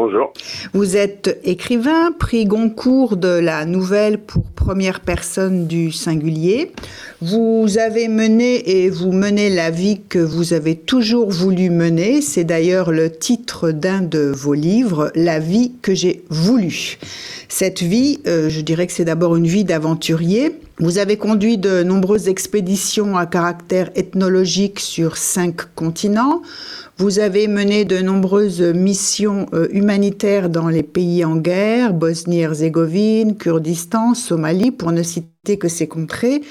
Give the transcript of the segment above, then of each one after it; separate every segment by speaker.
Speaker 1: Bonjour.
Speaker 2: Vous êtes écrivain, prix Goncourt de la nouvelle pour première personne du singulier. Vous avez mené et vous menez la vie que vous avez toujours voulu mener. C'est d'ailleurs le titre d'un de vos livres, La vie que j'ai voulu. Cette vie, euh, je dirais que c'est d'abord une vie d'aventurier. Vous avez conduit de nombreuses expéditions à caractère ethnologique sur cinq continents. Vous avez mené de nombreuses missions euh, humanitaires dans les pays en guerre, Bosnie-Herzégovine, Kurdistan, Somalie, pour ne citer que ces contrées.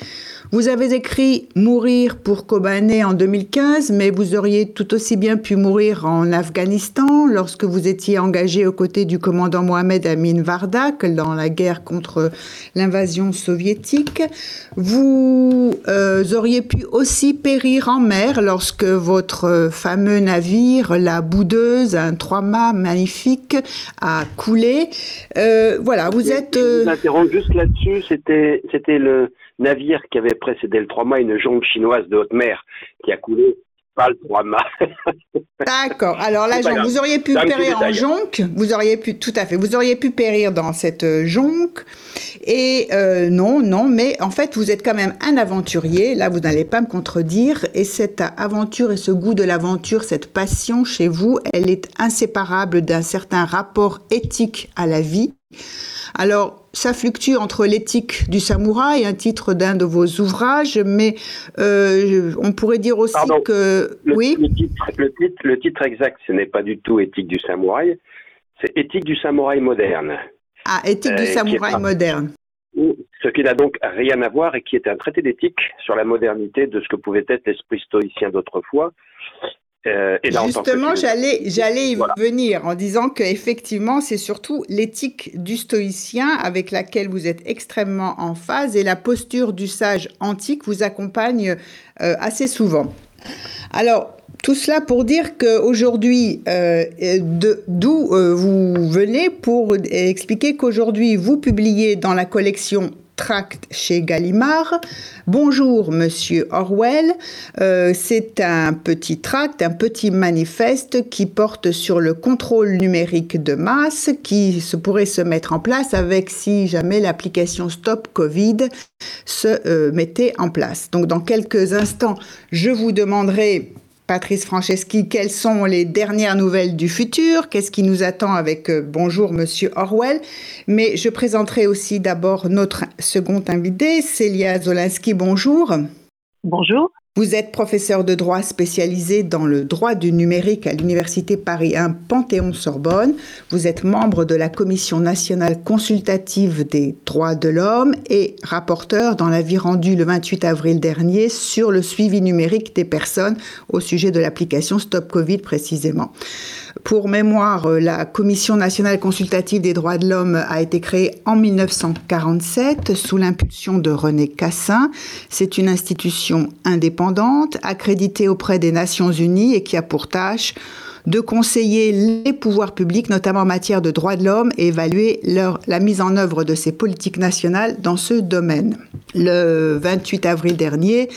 Speaker 2: Vous avez écrit Mourir pour Kobané en 2015, mais vous auriez tout aussi bien pu mourir en Afghanistan lorsque vous étiez engagé aux côtés du commandant Mohamed Amin Vardak dans la guerre contre l'invasion soviétique. Vous euh, auriez pu aussi périr en mer lorsque votre fameux navire, la Boudeuse, un trois-mâts magnifique, a coulé. Euh, voilà, vous êtes.
Speaker 1: Euh... Je juste là-dessus. C'était, c'était le navire qui avait précédé le trois-mâts, une jonque chinoise de haute mer qui a coulé pas le trois-mâts.
Speaker 2: D'accord. Alors la jonque, vous auriez pu périr en jonque, vous auriez pu, tout à fait, vous auriez pu périr dans cette euh, jonque. Et euh, non, non, mais en fait, vous êtes quand même un aventurier. Là, vous n'allez pas me contredire. Et cette aventure et ce goût de l'aventure, cette passion chez vous, elle est inséparable d'un certain rapport éthique à la vie. Alors, ça fluctue entre l'éthique du samouraï, un titre d'un de vos ouvrages, mais euh, on pourrait dire aussi que...
Speaker 1: Le, oui? le titre, le, titre, le titre exact, ce n'est pas du tout éthique du samouraï, c'est éthique du samouraï moderne.
Speaker 2: Ah, éthique du samouraï moderne.
Speaker 1: Ce qui n'a donc rien à voir et qui est un traité d'éthique sur la modernité de ce que pouvait être l'esprit stoïcien d'autrefois
Speaker 2: euh, Justement, j'allais, j'allais y venir en disant qu'effectivement, c'est surtout l'éthique du stoïcien avec laquelle vous êtes extrêmement en phase et la posture du sage antique vous accompagne euh, assez souvent. Alors, tout cela pour dire qu'aujourd'hui, euh, d'où vous venez pour expliquer qu'aujourd'hui, vous publiez dans la collection tract chez Gallimard. Bonjour, monsieur Orwell. Euh, c'est un petit tract, un petit manifeste qui porte sur le contrôle numérique de masse qui se pourrait se mettre en place avec si jamais l'application Stop Covid se euh, mettait en place. Donc, dans quelques instants, je vous demanderai Patrice Franceschi, quelles sont les dernières nouvelles du futur? Qu'est-ce qui nous attend avec euh, Bonjour Monsieur Orwell? Mais je présenterai aussi d'abord notre second invité, Célia Zolinski. Bonjour.
Speaker 3: Bonjour.
Speaker 2: Vous êtes professeur de droit spécialisé dans le droit du numérique à l'Université Paris 1 Panthéon-Sorbonne. Vous êtes membre de la Commission nationale consultative des droits de l'homme et rapporteur dans l'avis rendu le 28 avril dernier sur le suivi numérique des personnes au sujet de l'application Stop Covid précisément. Pour mémoire, euh, la Commission nationale consultative des droits de l'homme a été créée en 1947 sous l'impulsion de René Cassin. C'est une institution indépendante, accréditée auprès des Nations Unies et qui a pour tâche de conseiller les pouvoirs publics, notamment en matière de droits de l'homme, et évaluer la mise en œuvre de ces politiques nationales dans ce domaine. Le 28 avril dernier,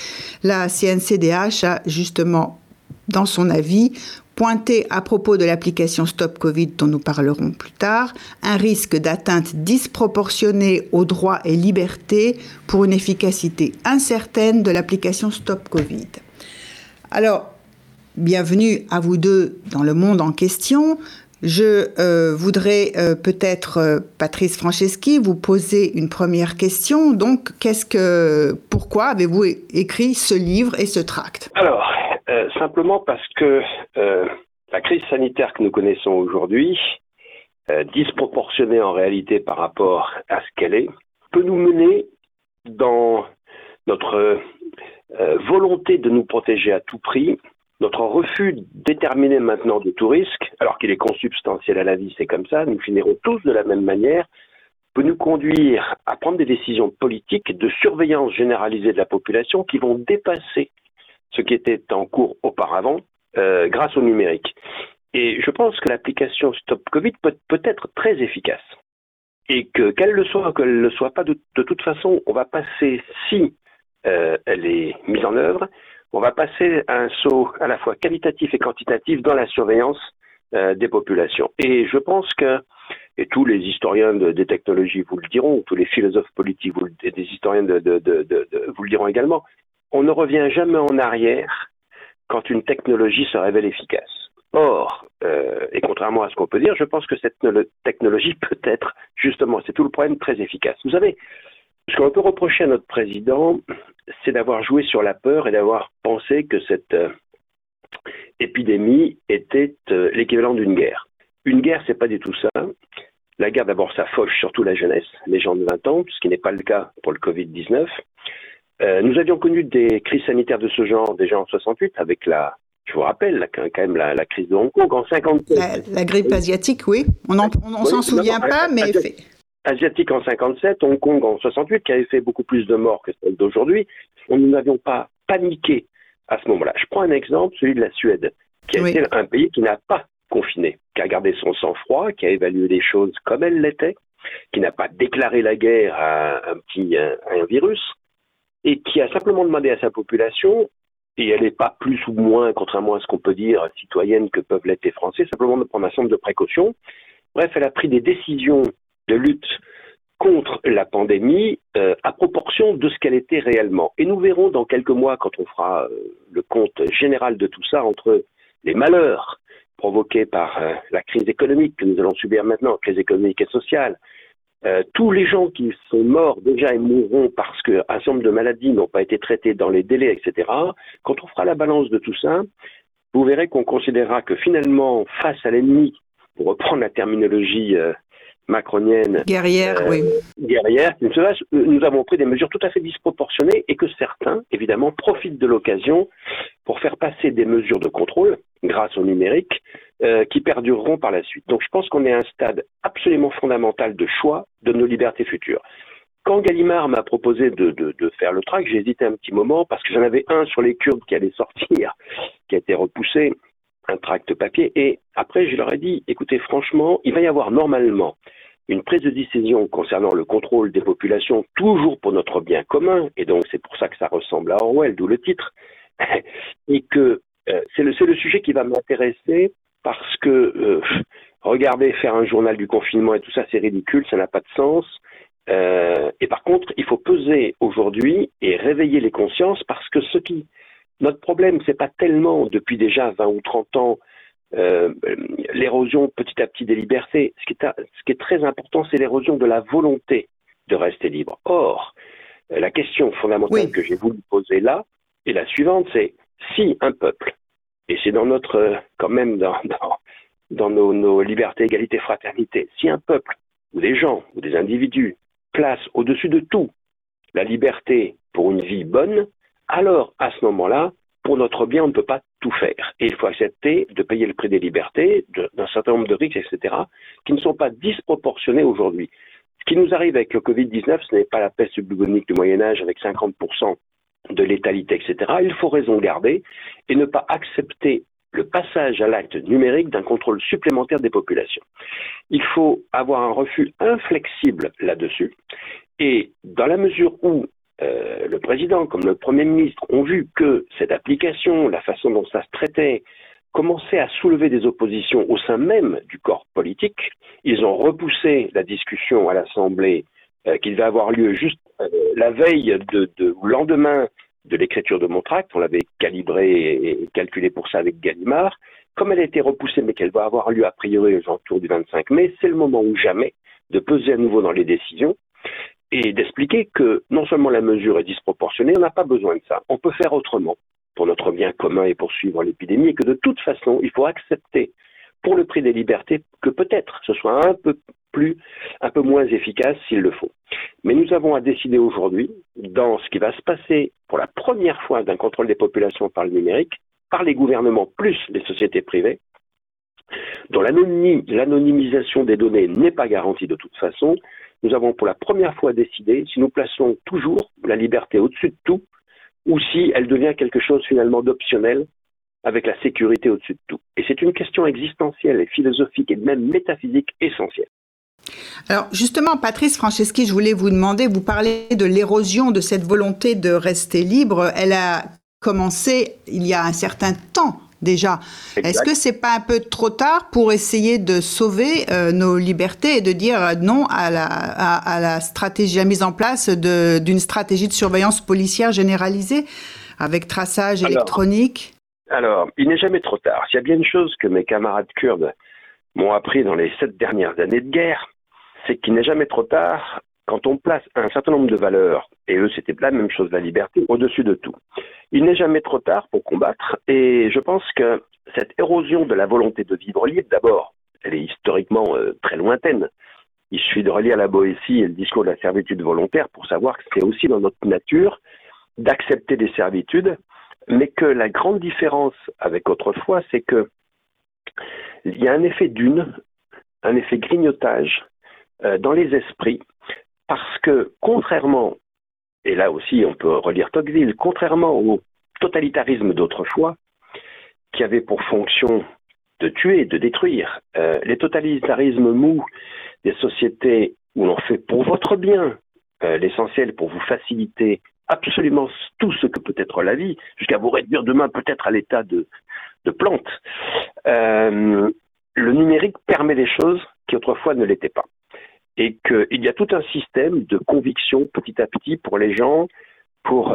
Speaker 2: la CNCDH a justement, dans son avis, pointé à propos de l'application Stop Covid dont nous parlerons plus tard, un risque d'atteinte disproportionnée aux droits et libertés pour une efficacité incertaine de l'application Stop Covid. Alors, bienvenue à vous deux dans le monde en question. Je euh, voudrais euh, peut-être, euh, Patrice Franceschi, vous poser une première question. Donc, qu'est-ce que, pourquoi avez-vous écrit ce livre et ce tract?
Speaker 1: Alors, simplement parce que la crise sanitaire que nous connaissons aujourd'hui, disproportionnée en réalité par rapport à ce qu'elle est, peut nous mener dans notre volonté de nous protéger à tout prix notre refus déterminé maintenant de tout risque, alors qu'il est consubstantiel à la vie, c'est comme ça, nous finirons tous de la même manière, peut peut nous conduire à prendre des décisions politiques de surveillance généralisée de la population qui vont dépasser ce qui était en cours auparavant euh, grâce au numérique. Et je pense que l'application Stop Covid peut, être très efficace. Et que qu'elle le soit qu'elle ne le soit pas, de, toute façon, on va passer, si euh, elle est mise en œuvre, on va passer à un saut à la fois qualitatif et quantitatif dans la surveillance euh, des populations. Et je pense que, et tous les historiens de, des technologies vous le diront, tous les philosophes politiques et des historiens vous le diront également, on ne revient jamais en arrière quand une technologie se révèle efficace. Or, euh, et contrairement à ce qu'on peut dire, je pense que cette technologie peut être, justement, c'est tout le problème, très efficace. Vous savez, ce qu'on peut reprocher à notre président, c'est d'avoir joué sur la peur et d'avoir pensé que cette euh, épidémie était euh, l'équivalent d'une guerre. Une guerre, c'est pas du tout ça. La guerre, d'abord, ça fauche surtout la jeunesse, les gens de 20 ans, ce qui n'est pas le cas pour le Covid-19. Euh, nous avions connu des crises sanitaires de ce genre déjà en 68 avec la, je vous rappelle, quand même la, la crise de Hong Kong en 57.
Speaker 2: La, la grippe asiatique, oui. On on, s'en souvient pas, mais
Speaker 1: asiatique, asiatique en 57, Hong Kong en 68, qui avait fait beaucoup plus de morts que celle d'aujourd'hui. Nous n'avions pas paniqué à ce moment-là. Je prends un exemple, celui de la Suède, qui a oui. été un pays qui n'a pas confiné, qui a gardé son sang-froid, qui a évalué les choses comme elles l'étaient, qui n'a pas déclaré la guerre à un petit à un virus, et qui a simplement demandé à sa population, et elle n'est pas plus ou moins, contrairement à ce qu'on peut dire, citoyenne que peuvent l'être les Français, simplement de prendre un certain de précautions. Bref, elle a pris des décisions de lutte contre la pandémie euh, à proportion de ce qu'elle était réellement. Et nous verrons dans quelques mois, quand on fera euh, le compte général de tout ça, entre les malheurs provoqués par euh, la crise économique que nous allons subir maintenant, crise économique et sociale, euh, tous les gens qui sont morts déjà et mourront parce qu'un certain nombre de maladies n'ont pas été traitées dans les délais, etc., quand on fera la balance de tout ça, vous verrez qu'on considérera que finalement, face à l'ennemi, pour reprendre la terminologie euh, macronienne,
Speaker 2: guerrière, euh, oui.
Speaker 1: guerrière, nous avons pris des mesures tout à fait disproportionnées et que certains, évidemment, profitent de l'occasion pour faire passer des mesures de contrôle grâce au numérique euh, qui perdureront par la suite. Donc je pense qu'on est à un stade absolument fondamental de choix de nos libertés futures. Quand Gallimard m'a proposé de, faire le track, j'ai hésité un petit moment parce que j'en avais un sur les Kurdes qui allait sortir, qui a été repoussé, un tract papier. Et après, je leur ai dit, écoutez, franchement, il va y avoir normalement une prise de décision concernant le contrôle des populations, toujours pour notre bien commun, et donc c'est pour ça que ça ressemble à Orwell, d'où le titre, et que euh, c'est le, le sujet qui va m'intéresser parce que euh, regardez faire un journal du confinement et tout ça, c'est ridicule, ça n'a pas de sens. Euh, et par contre, il faut peser aujourd'hui et réveiller les consciences parce que ce qui notre problème, c'est pas tellement depuis déjà 20 ou 30 ans euh, l'érosion petit à petit des libertés. Ce qui est, ce qui est très important, c'est l'érosion de la volonté de rester libre. Or, la question fondamentale oui. que j'ai voulu poser là est la suivante, c'est si un peuple, et c'est dans notre, quand même dans, nos, libertés, égalité, fraternité, si un peuple, ou des gens, ou des individus, placent au-dessus de tout la liberté pour une vie bonne, alors à ce moment-là, pour notre bien, on ne peut pas tout faire. Et il faut accepter de payer le prix des libertés, d'un certain nombre de risques, etc., qui ne sont pas disproportionnés aujourd'hui. Ce qui nous arrive avec le Covid-19, ce n'est pas la peste bubonique du Moyen Âge avec 50% de létalité, etc. Il faut raison garder et ne pas accepter le passage à l'acte numérique d'un contrôle supplémentaire des populations. Il faut avoir un refus inflexible là-dessus et dans la mesure où euh, le président comme le Premier ministre ont vu que cette application, la façon dont ça se traitait, commençait à soulever des oppositions au sein même du corps politique. Ils ont repoussé la discussion à l'Assemblée euh, qui devait avoir lieu juste la veille de, lendemain de l'écriture de mon tract. On l'avait calibré et calculé pour ça avec Gallimard. Comme elle a été repoussée, mais qu'elle va avoir lieu a priori autour du 25 mai, c'est le moment ou jamais de peser à nouveau dans les décisions et d'expliquer que non seulement la mesure est disproportionnée, on n'a pas besoin de ça. On peut faire autrement pour notre bien commun et poursuivre l'épidémie, et que de toute façon, il faut accepter pour le prix des libertés que peut-être ce soit un peu plus, un peu moins efficace s'il le faut. Mais nous avons à décider aujourd'hui, dans ce qui va se passer pour la première fois d'un contrôle des populations par le numérique, par les gouvernements plus les sociétés privées, dont l'anonymisation des données n'est pas garantie de toute façon, nous avons pour la première fois décidé si nous plaçons toujours la liberté au-dessus de tout ou si elle devient quelque chose finalement d'optionnel avec la sécurité au-dessus de tout. Et c'est une question existentielle et philosophique et même métaphysique essentielle.
Speaker 2: Alors justement, Patrice Franceschi, je voulais vous demander, vous parlez de l'érosion de cette volonté de rester libre. Elle a commencé il y a un certain temps déjà. Est-ce que c'est pas un peu trop tard pour essayer de sauver euh, nos libertés et de dire non à la, à, la stratégie, à la mise en place d'une stratégie de surveillance policière généralisée avec traçage électronique?
Speaker 1: Alors, il n'est jamais trop tard. S'il y a bien une chose que mes camarades kurdes m'ont appris dans les sept dernières années de guerre, c'est qu'il n'est jamais trop tard quand on place un certain nombre de valeurs, et eux c'était la même chose, la liberté, au-dessus de tout. Il n'est jamais trop tard pour combattre, et je pense que cette érosion de la volonté de vivre libre, d'abord, elle est historiquement euh, très lointaine. Il suffit de relire la Boétie et le discours de la servitude volontaire pour savoir que c'est aussi dans notre nature d'accepter des servitudes, mais que la grande différence avec autrefois, c'est que il y a un effet d'une, un effet grignotage euh, dans les esprits, parce que contrairement, et là aussi on peut relire Tocqueville, contrairement au totalitarisme d'autrefois, qui avait pour fonction de tuer, de détruire, euh, les totalitarismes mous des sociétés où l'on fait pour votre bien euh, l'essentiel pour vous faciliter absolument tout ce que peut être la vie, jusqu'à vous réduire demain peut-être à l'état de, plante. Le numérique permet des choses qui autrefois ne l'étaient pas. Et qu'il y a tout un système de conviction petit à petit pour les gens.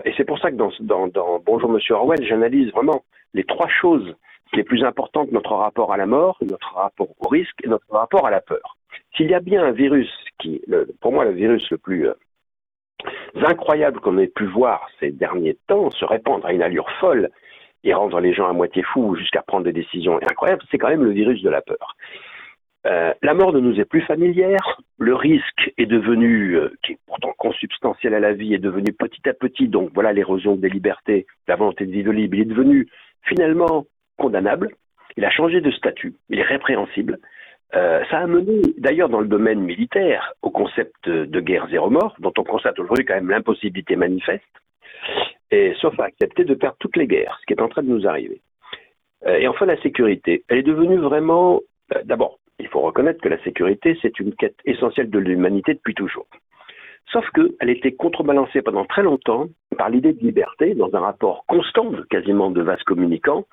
Speaker 1: Et c'est pour ça que dans, Bonjour Monsieur Orwell, j'analyse vraiment les trois choses les plus importantes notre rapport à la mort, notre rapport au risque et notre rapport à la peur. S'il y a bien un virus qui, pour moi, le virus le plus euh, incroyable qu'on ait pu voir ces derniers temps se répandre à une allure folle et rendre les gens à moitié fous jusqu'à prendre des décisions incroyables, c'est quand même le virus de la peur. Euh, la mort ne nous est plus familière, le risque est devenu, euh, qui est pourtant consubstantiel à la vie, est devenu petit à petit, donc voilà l'érosion des libertés, la volonté de vivre libre, il est devenu finalement condamnable, il a changé de statut, il est répréhensible, euh, ça a mené, d'ailleurs, dans le domaine militaire, au concept de guerre zéro mort, dont on constate aujourd'hui quand même l'impossibilité manifeste, et sauf à accepter de perdre toutes les guerres, ce qui est en train de nous arriver. Et enfin, la sécurité. Elle est devenue vraiment, d'abord, il faut reconnaître que la sécurité, c'est une quête essentielle de l'humanité depuis toujours. Sauf qu'elle était contrebalancée pendant très longtemps par l'idée de liberté, dans un rapport constant, quasiment de vases communicants,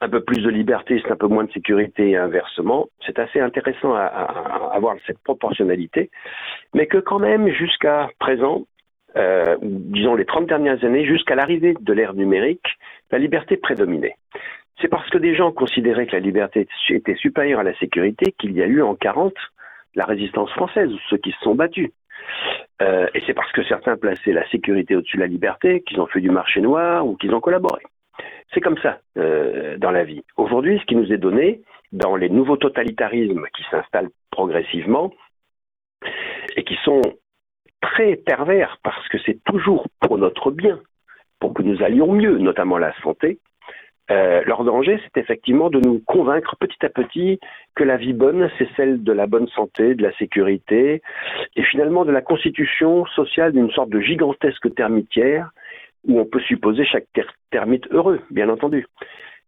Speaker 1: un peu plus de liberté, c'est un peu moins de sécurité et inversement. C'est assez intéressant à, avoir cette proportionnalité, mais que quand même jusqu'à présent, euh, disons les 30 dernières années, jusqu'à l'arrivée de l'ère numérique, la liberté prédominait. C'est parce que des gens considéraient que la liberté était supérieure à la sécurité qu'il y a eu en 40 la résistance française, ceux qui se sont battus. Euh, et c'est parce que certains plaçaient la sécurité au-dessus de la liberté qu'ils ont fait du marché noir ou qu'ils ont collaboré. C'est comme ça euh, dans la vie. Aujourd'hui, ce qui nous est donné dans les nouveaux totalitarismes qui s'installent progressivement et qui sont très pervers parce que c'est toujours pour notre bien, pour que nous allions mieux, notamment la santé, euh, leur danger, c'est effectivement de nous convaincre petit à petit que la vie bonne, c'est celle de la bonne santé, de la sécurité, et finalement de la constitution sociale d'une sorte de gigantesque termitière où on peut supposer chaque termite heureux, bien entendu.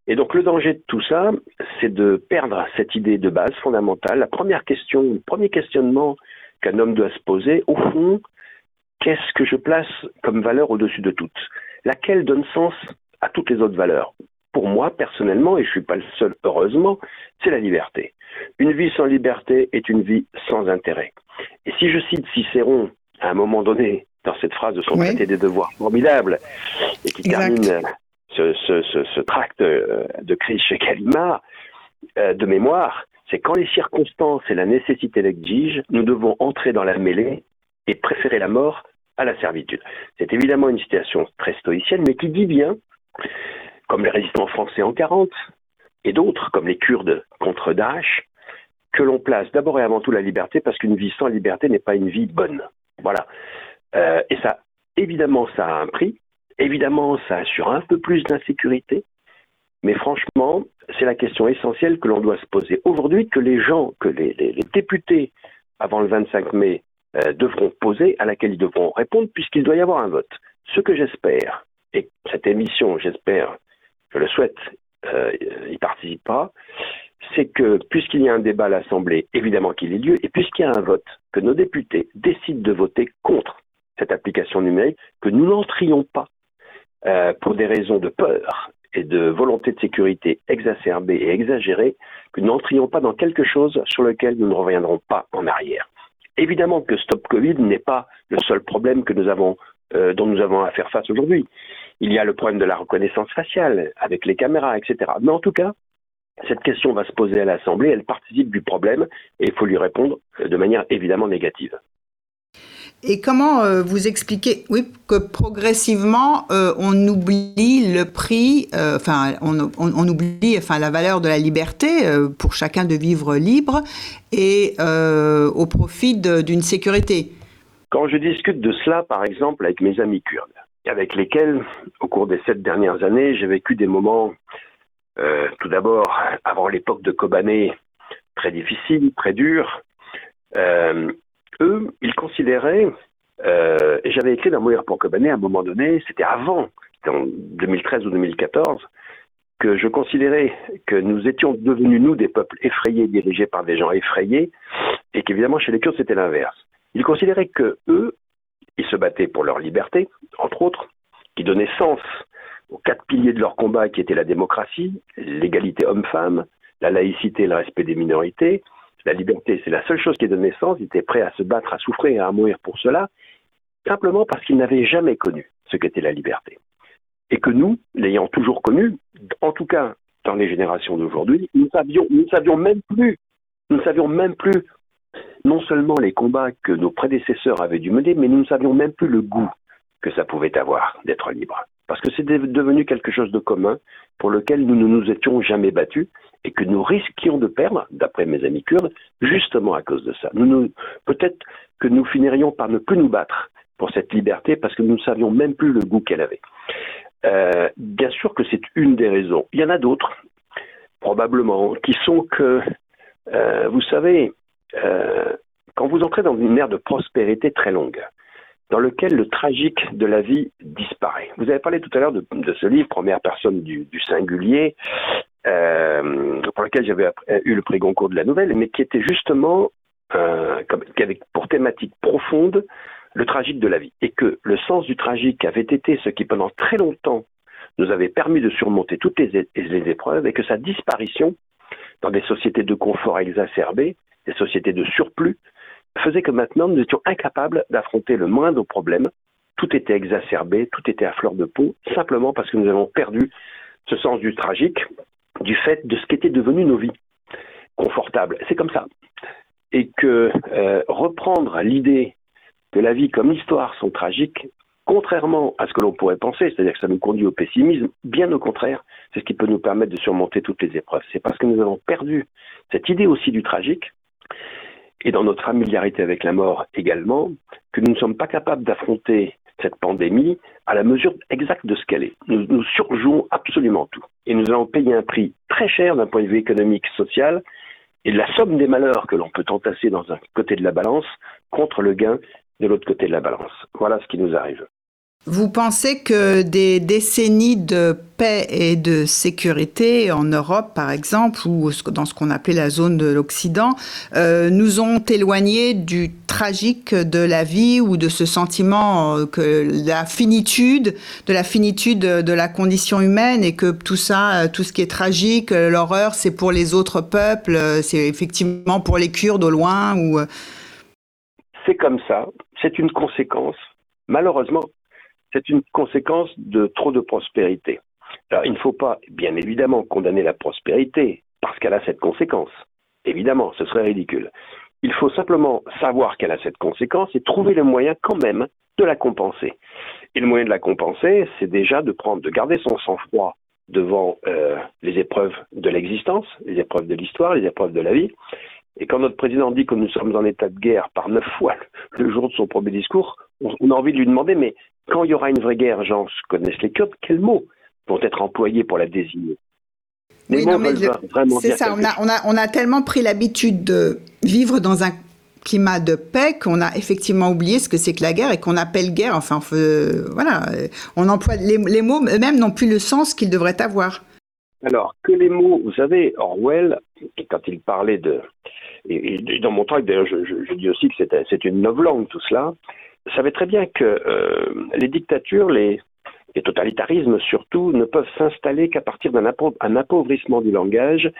Speaker 1: Et donc le danger de tout ça, c'est de perdre cette idée de base fondamentale. La première question, le premier questionnement qu'un homme doit se poser, au fond, qu'est-ce que je place comme valeur au-dessus de toutes? Laquelle donne sens à toutes les autres valeurs? Pour moi, personnellement, et je ne suis pas le seul, heureusement, c'est la liberté. Une vie sans liberté est une vie sans intérêt. Et si je cite Cicéron, à un moment donné, dans cette phrase de son traité des devoirs formidable, et qui termine ce, ce, tract euh, de crise chez Kalima, euh, de mémoire, c'est quand les circonstances et la nécessité l'exigent, nous devons entrer dans la mêlée et préférer la mort à la servitude. C'est évidemment une situation très stoïcienne, mais qui dit bien, comme les résistants français en 40, et d'autres, comme les Kurdes contre Daesh, que l'on place d'abord et avant tout la liberté, parce qu'une vie sans liberté n'est pas une vie bonne. Voilà. Euh, et ça, évidemment, ça a un prix. Évidemment, ça assure un peu plus d'insécurité. Mais franchement, c'est la question essentielle que l'on doit se poser aujourd'hui, que les gens, que les, députés, avant le 25 mai, euh, devront poser, à laquelle ils devront répondre, puisqu'il doit y avoir un vote. Ce que j'espère, et cette émission, j'espère, je le souhaite, euh, y participera, c'est que puisqu'il y a un débat à l'Assemblée, évidemment qu'il ait lieu, et puisqu'il y a un vote, que nos députés décident de voter contre cette application numérique, que nous n'entrions pas euh, pour des raisons de peur et de volonté de sécurité exacerbée et exagérée, que nous n'entrions pas dans quelque chose sur lequel nous ne reviendrons pas en arrière. Évidemment que Stop Covid n'est pas le seul problème euh, dont nous avons à faire face aujourd'hui. Il y a le problème de la reconnaissance faciale avec les caméras, etc. Mais en tout cas, cette question va se poser à l'Assemblée, elle participe du problème et il faut lui répondre de manière évidemment négative.
Speaker 2: Et comment euh, vous expliquez, oui, que progressivement euh, on oublie le prix, euh, enfin on, oublie, enfin la valeur de la liberté pour chacun de vivre libre et au profit d'une sécurité?
Speaker 1: Quand je discute de cela, par exemple, avec mes amis kurdes, avec lesquels, au cours des sept dernières années, j'ai vécu des moments euh, tout d'abord, avant l'époque de Kobané, très difficile, très dur, euh, eux, ils considéraient, euh, et j'avais écrit dans Mourir pour Kobané à un moment donné, c'était avant, en 2013 ou 2014, que je considérais que nous étions devenus, nous, des peuples effrayés, dirigés par des gens effrayés, et qu'évidemment, chez les Kurdes, c'était l'inverse. Ils considéraient que eux, ils se battaient pour leur liberté, entre autres, qui donnaient sens aux quatre piliers de leur combat qui étaient la démocratie, l'égalité homme-femme, la laïcité et le respect des minorités. La liberté, c'est la seule chose qui donne naissance. Ils étaient prêts à se battre, à souffrir et à mourir pour cela, simplement parce qu'ils n'avaient jamais connu ce qu'était la liberté. Et que nous, l'ayant toujours connu, en tout cas dans les générations d'aujourd'hui, nous nous savions même plus, nous ne savions même plus non seulement les combats que nos prédécesseurs avaient dû mener, mais nous ne savions même plus le goût que ça pouvait avoir d'être libre parce que c'est devenu quelque chose de commun pour lequel nous ne nous étions jamais battus et que nous risquions de perdre, d'après mes amis kurdes, justement à cause de ça. Nous, peut-être que nous finirions par ne plus nous battre pour cette liberté parce que nous ne savions même plus le goût qu'elle avait. Euh, bien sûr que c'est une des raisons. Il y en a d'autres, probablement, qui sont que, euh, vous savez, euh, quand vous entrez dans une ère de prospérité très longue, dans lequel le tragique de la vie disparaît. Vous avez parlé tout à l'heure de, ce livre, Première personne du, singulier, euh, pour lequel j'avais eu le prix Goncourt de la nouvelle, mais qui était justement, euh, qui avait pour thématique profonde le tragique de la vie. Et que le sens du tragique avait été ce qui, pendant très longtemps, nous avait permis de surmonter toutes les, les épreuves, et que sa disparition, dans des sociétés de confort exacerbé, des sociétés de surplus, faisait que maintenant nous étions incapables d'affronter le moindre problème. Tout était exacerbé, tout était à fleur de peau, simplement parce que nous avons perdu ce sens du tragique, du fait de ce qu'étaient devenues nos vies confortables. C'est comme ça. Et que euh, reprendre l'idée que la vie comme l'histoire sont tragiques, contrairement à ce que l'on pourrait penser, c'est-à-dire que ça nous conduit au pessimisme, bien au contraire, c'est ce qui peut nous permettre de surmonter toutes les épreuves. C'est parce que nous avons perdu cette idée aussi du tragique et dans notre familiarité avec la mort également, que nous ne sommes pas capables d'affronter cette pandémie à la mesure exacte de ce qu'elle est. Nous, surjouons absolument tout. Et nous allons payer un prix très cher d'un point de vue économique, social, et la somme des malheurs que l'on peut entasser dans un côté de la balance contre le gain de l'autre côté de la balance. Voilà ce qui nous arrive.
Speaker 2: Vous pensez que des décennies de paix et de sécurité en Europe, par exemple, ou dans ce qu'on appelait la zone de l'Occident, euh, nous ont éloignés du tragique de la vie ou de ce sentiment euh, que la finitude, de la finitude de la condition humaine et que tout ça, euh, tout ce qui est tragique, l'horreur, c'est pour les autres peuples, c'est effectivement pour les Kurdes au loin.
Speaker 1: C'est comme ça, c'est une conséquence. Malheureusement, c'est une conséquence de trop de prospérité. Alors, il ne faut pas, bien évidemment, condamner la prospérité parce qu'elle a cette conséquence. Évidemment, ce serait ridicule. Il faut simplement savoir qu'elle a cette conséquence et trouver le moyen quand même de la compenser. Et le moyen de la compenser, c'est déjà de prendre, de garder son sang-froid devant euh, les épreuves de l'existence, les épreuves de l'histoire, les épreuves de la vie. Et quand notre président dit que nous sommes en état de guerre par neuf fois le jour de son premier discours, on a envie de lui demander, mais quand il y aura une vraie guerre, gens connaissent les Kurdes, quels mots vont être employés pour la désigner?
Speaker 2: Oui, c'est ça. On a, on, a, on a, tellement pris l'habitude de vivre dans un climat de paix qu'on a effectivement oublié ce que c'est que la guerre et qu'on appelle guerre. Enfin, voilà, on emploie les, les mots eux-mêmes n'ont plus le sens qu'ils devraient avoir.
Speaker 1: Alors, que les mots, vous savez, Orwell, quand il parlait de. Et, dans mon travail, d'ailleurs, je, dis aussi que c'est une langue tout cela, savait très bien que euh, les dictatures, les, totalitarismes surtout, ne peuvent s'installer qu'à partir d'un appauvrissement du langage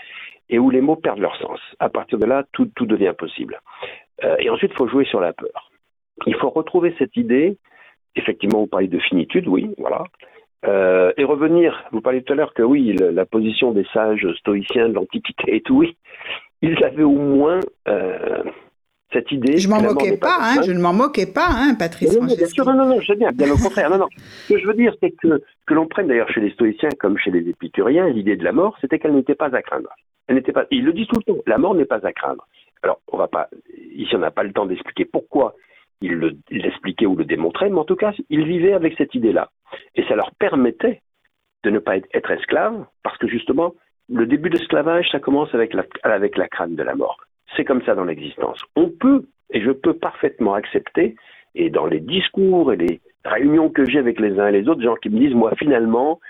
Speaker 1: et où les mots perdent leur sens. À partir de là, tout, devient possible. Euh, et ensuite, il faut jouer sur la peur. Il faut retrouver cette idée. Effectivement, vous parlez de finitude, oui, voilà. Euh, et revenir, vous parliez tout à l'heure que oui, la position des sages stoïciens de l'Antiquité et tout, oui, ils avaient au moins euh, cette idée.
Speaker 2: Je m'en moquais pas, hein, je ne m'en moquais pas, hein, Patrice.
Speaker 1: Non, bien sûr, non, non, non, je sais bien, bien au contraire. Non, non. Ce que je veux dire, c'est que, que l'on prenne d'ailleurs chez les stoïciens comme chez les épicuriens, l'idée de la mort, c'était qu'elle n'était pas à craindre. Elle n'était pas, ils le disent tout le temps, la mort n'est pas à craindre. Alors, on va pas, ici on n'a pas le temps d'expliquer pourquoi ils l'expliquaient ou le démontraient, mais en tout cas, ils vivaient avec cette idée-là. Et ça leur permettait de ne pas être, esclaves, parce que justement, le début de l'esclavage, ça commence avec la, avec la crainte de la mort. C'est comme ça dans l'existence. On peut, et je peux parfaitement accepter, et dans les discours et les réunions que j'ai avec les uns et les autres, gens qui me disent, moi, finalement,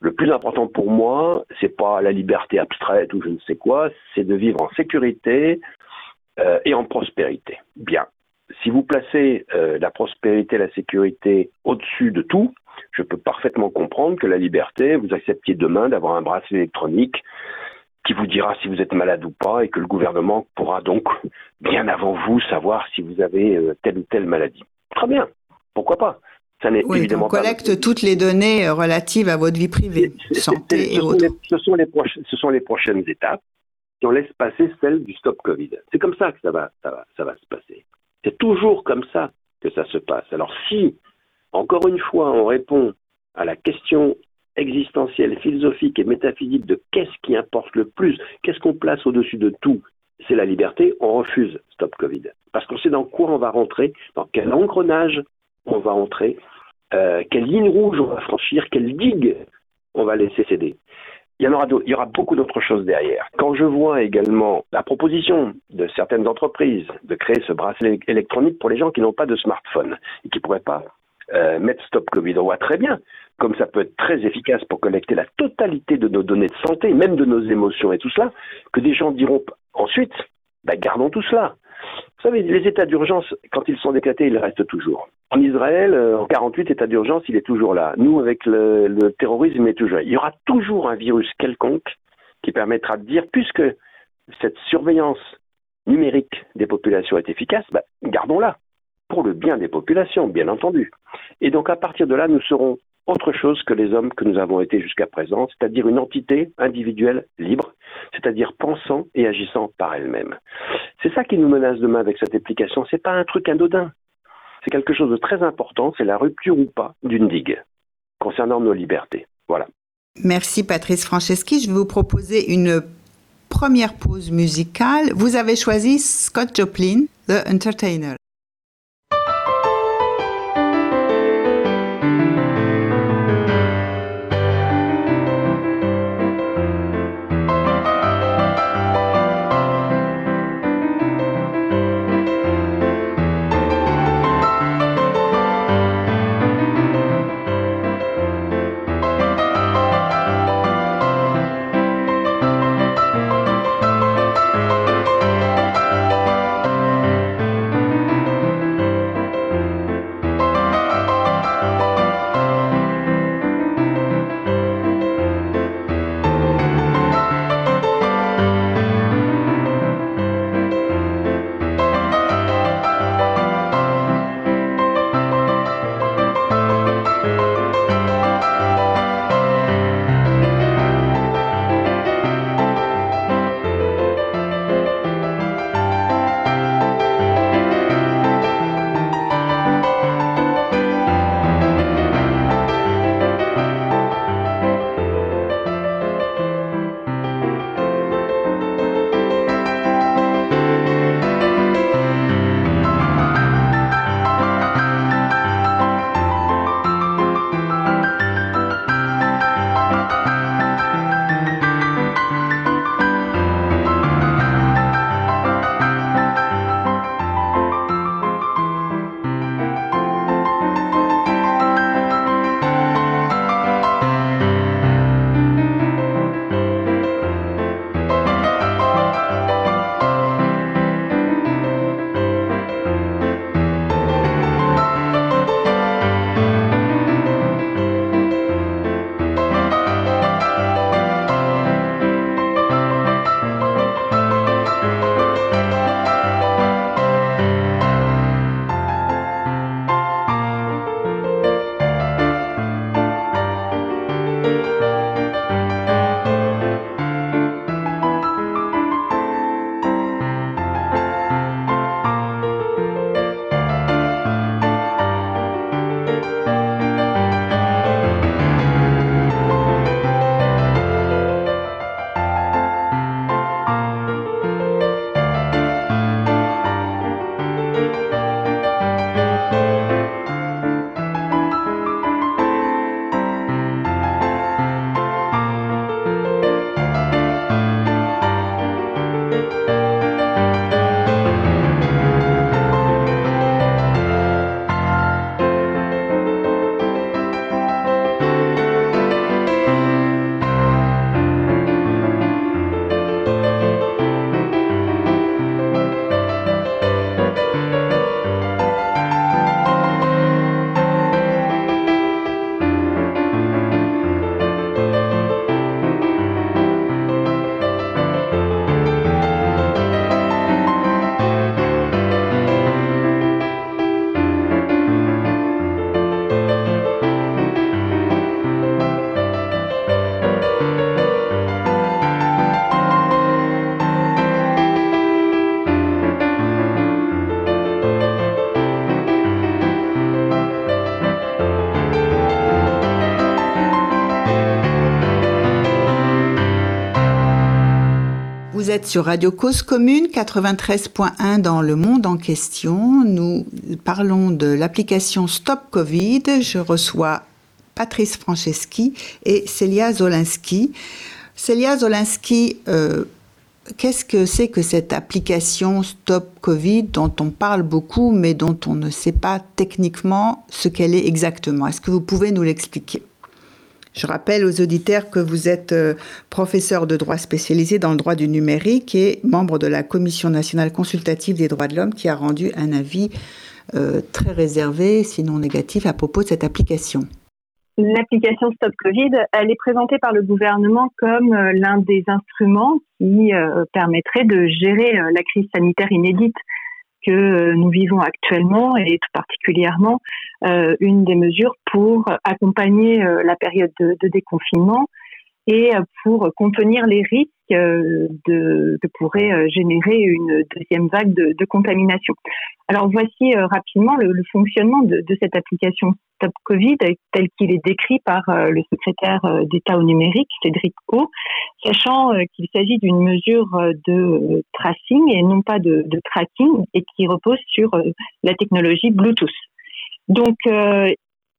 Speaker 1: le plus important pour moi, c'est pas la liberté abstraite ou je ne sais quoi, c'est de vivre en sécurité euh, et en prospérité. Bien si vous placez euh, la prospérité, la sécurité au-dessus de tout, je peux parfaitement comprendre que la liberté, vous acceptiez demain d'avoir un bracelet électronique qui vous dira si vous êtes malade ou pas et que le gouvernement pourra donc, bien avant vous, savoir si vous avez euh, telle ou telle maladie. Très bien, pourquoi pas?
Speaker 2: Ça n'est oui, évidemment on collecte toutes les données euh, relatives à votre vie privée, santé et autres.
Speaker 1: ce, sont les ce sont les prochaines étapes et on laisse passer celle du stop Covid. C'est comme ça que ça va, ça va, ça va se passer. C'est toujours comme ça que ça se passe. Alors si, encore une fois, on répond à la question existentielle, philosophique et métaphysique de qu'est-ce qui importe le plus, qu'est-ce qu'on place au-dessus de tout, c'est la liberté, on refuse Stop Covid. Parce qu'on sait dans quoi on va rentrer, dans quel engrenage on va entrer, euh, quelle ligne rouge on va franchir, quelle digue on va laisser céder il y, aura il y aura beaucoup d'autres choses derrière. Quand je vois également la proposition de certaines entreprises de créer ce bracelet électronique pour les gens qui n'ont pas de smartphone et qui ne pourraient pas euh, Stop Covid, on voit très bien comme ça peut être très efficace pour collecter la totalité de nos données de santé, même de nos émotions et tout cela, que des gens diront ensuite, bah, gardons tout cela. Vous savez, les états d'urgence, quand ils sont décrétés, ils restent toujours. En Israël, euh, en 48, état d'urgence, il est toujours là. Nous, avec le, terrorisme, il est toujours là. Il y aura toujours un virus quelconque qui permettra de dire, puisque cette surveillance numérique des populations est efficace, bah, gardons-la pour le bien des populations, bien entendu. Et donc, à partir de là, nous serons autre chose que les hommes que nous avons été jusqu'à présent, c'est-à-dire une entité individuelle libre, c'est-à-dire pensant et agissant par elle-même. C'est ça qui nous menace demain avec cette application. C'est pas un truc anodin. C'est quelque chose de très important. C'est la rupture ou pas d'une digue concernant nos libertés. Voilà.
Speaker 2: Merci Patrice Franceschi. Je vais vous proposer une première pause musicale. Vous avez choisi Scott Joplin, The Entertainer. Êtes sur Radio Cause Commune 93.1 dans le monde en question. Nous parlons de l'application Stop Covid. Je reçois Patrice Franceschi et Célia Zolinski. Célia Zolinski, euh, qu'est-ce que c'est que cette application Stop Covid dont on parle beaucoup mais dont on ne sait pas techniquement ce qu'elle est exactement? Est-ce que vous pouvez nous l'expliquer? Je rappelle aux auditeurs que vous êtes euh, professeur de droit spécialisé dans le droit du numérique et membre de la Commission nationale consultative des droits de l'homme qui a rendu un avis euh, très réservé, sinon négatif, à propos de cette application.
Speaker 3: L'application Stop Covid, elle est présentée par le gouvernement comme euh, l'un des instruments qui permettrait de gérer la crise sanitaire inédite que nous vivons actuellement et tout particulièrement euh, une des mesures pour accompagner euh, la période de, déconfinement et pour contenir les risques euh, de, que pourrait générer une deuxième vague de, de contamination. Alors voici rapidement le, fonctionnement de, de, cette application Stop Covid tel qu'il est décrit par le secrétaire d'État au numérique, Cédric O, sachant qu'il s'agit d'une mesure de tracing et non pas de, de tracking et qui repose sur la technologie Bluetooth. Donc, euh,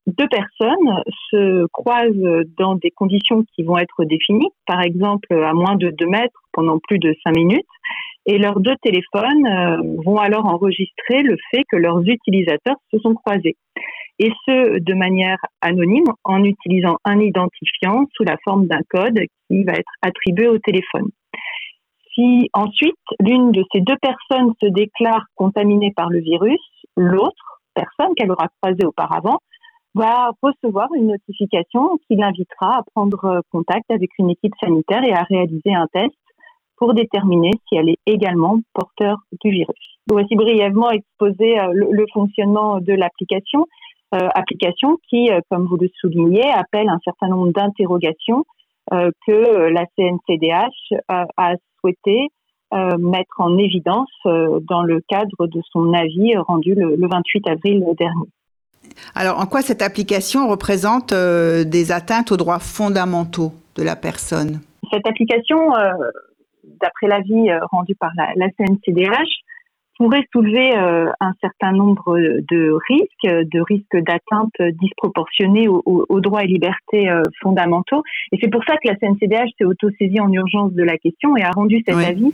Speaker 3: deux personnes se croisent dans des conditions qui vont être définies, par exemple à moins de 2 mètres pendant plus de 5 minutes, et leurs deux téléphones euh, vont alors enregistrer le fait que leurs utilisateurs se sont croisés, et ce de manière anonyme en utilisant un identifiant sous la forme d'un code qui va être attribué au téléphone. Si ensuite l'une de ces deux personnes se déclare contaminée par le virus, l'autre personne qu'elle aura croisée auparavant va recevoir une notification qui l'invitera à prendre contact avec une équipe sanitaire et à réaliser un test pour déterminer si elle est également porteur du virus. Voici brièvement exposer euh, le, fonctionnement de l'application, euh, application qui, euh, comme vous le soulignez, appelle un certain nombre d'interrogations que la CNCDH a souhaité euh, mettre en évidence euh, dans le cadre de son avis rendu le, 28 avril dernier.
Speaker 2: Alors, en quoi cette application représente euh, des atteintes aux droits fondamentaux de la personne?
Speaker 3: Cette application, d'après l'avis rendu par la, la, CNCDH, pourrait soulever un certain nombre de risques, de risques d'atteinte disproportionnée aux, aux, droits et libertés fondamentaux. Et c'est pour ça que la CNCDH s'est autosaisie en urgence de la question et a rendu cet avis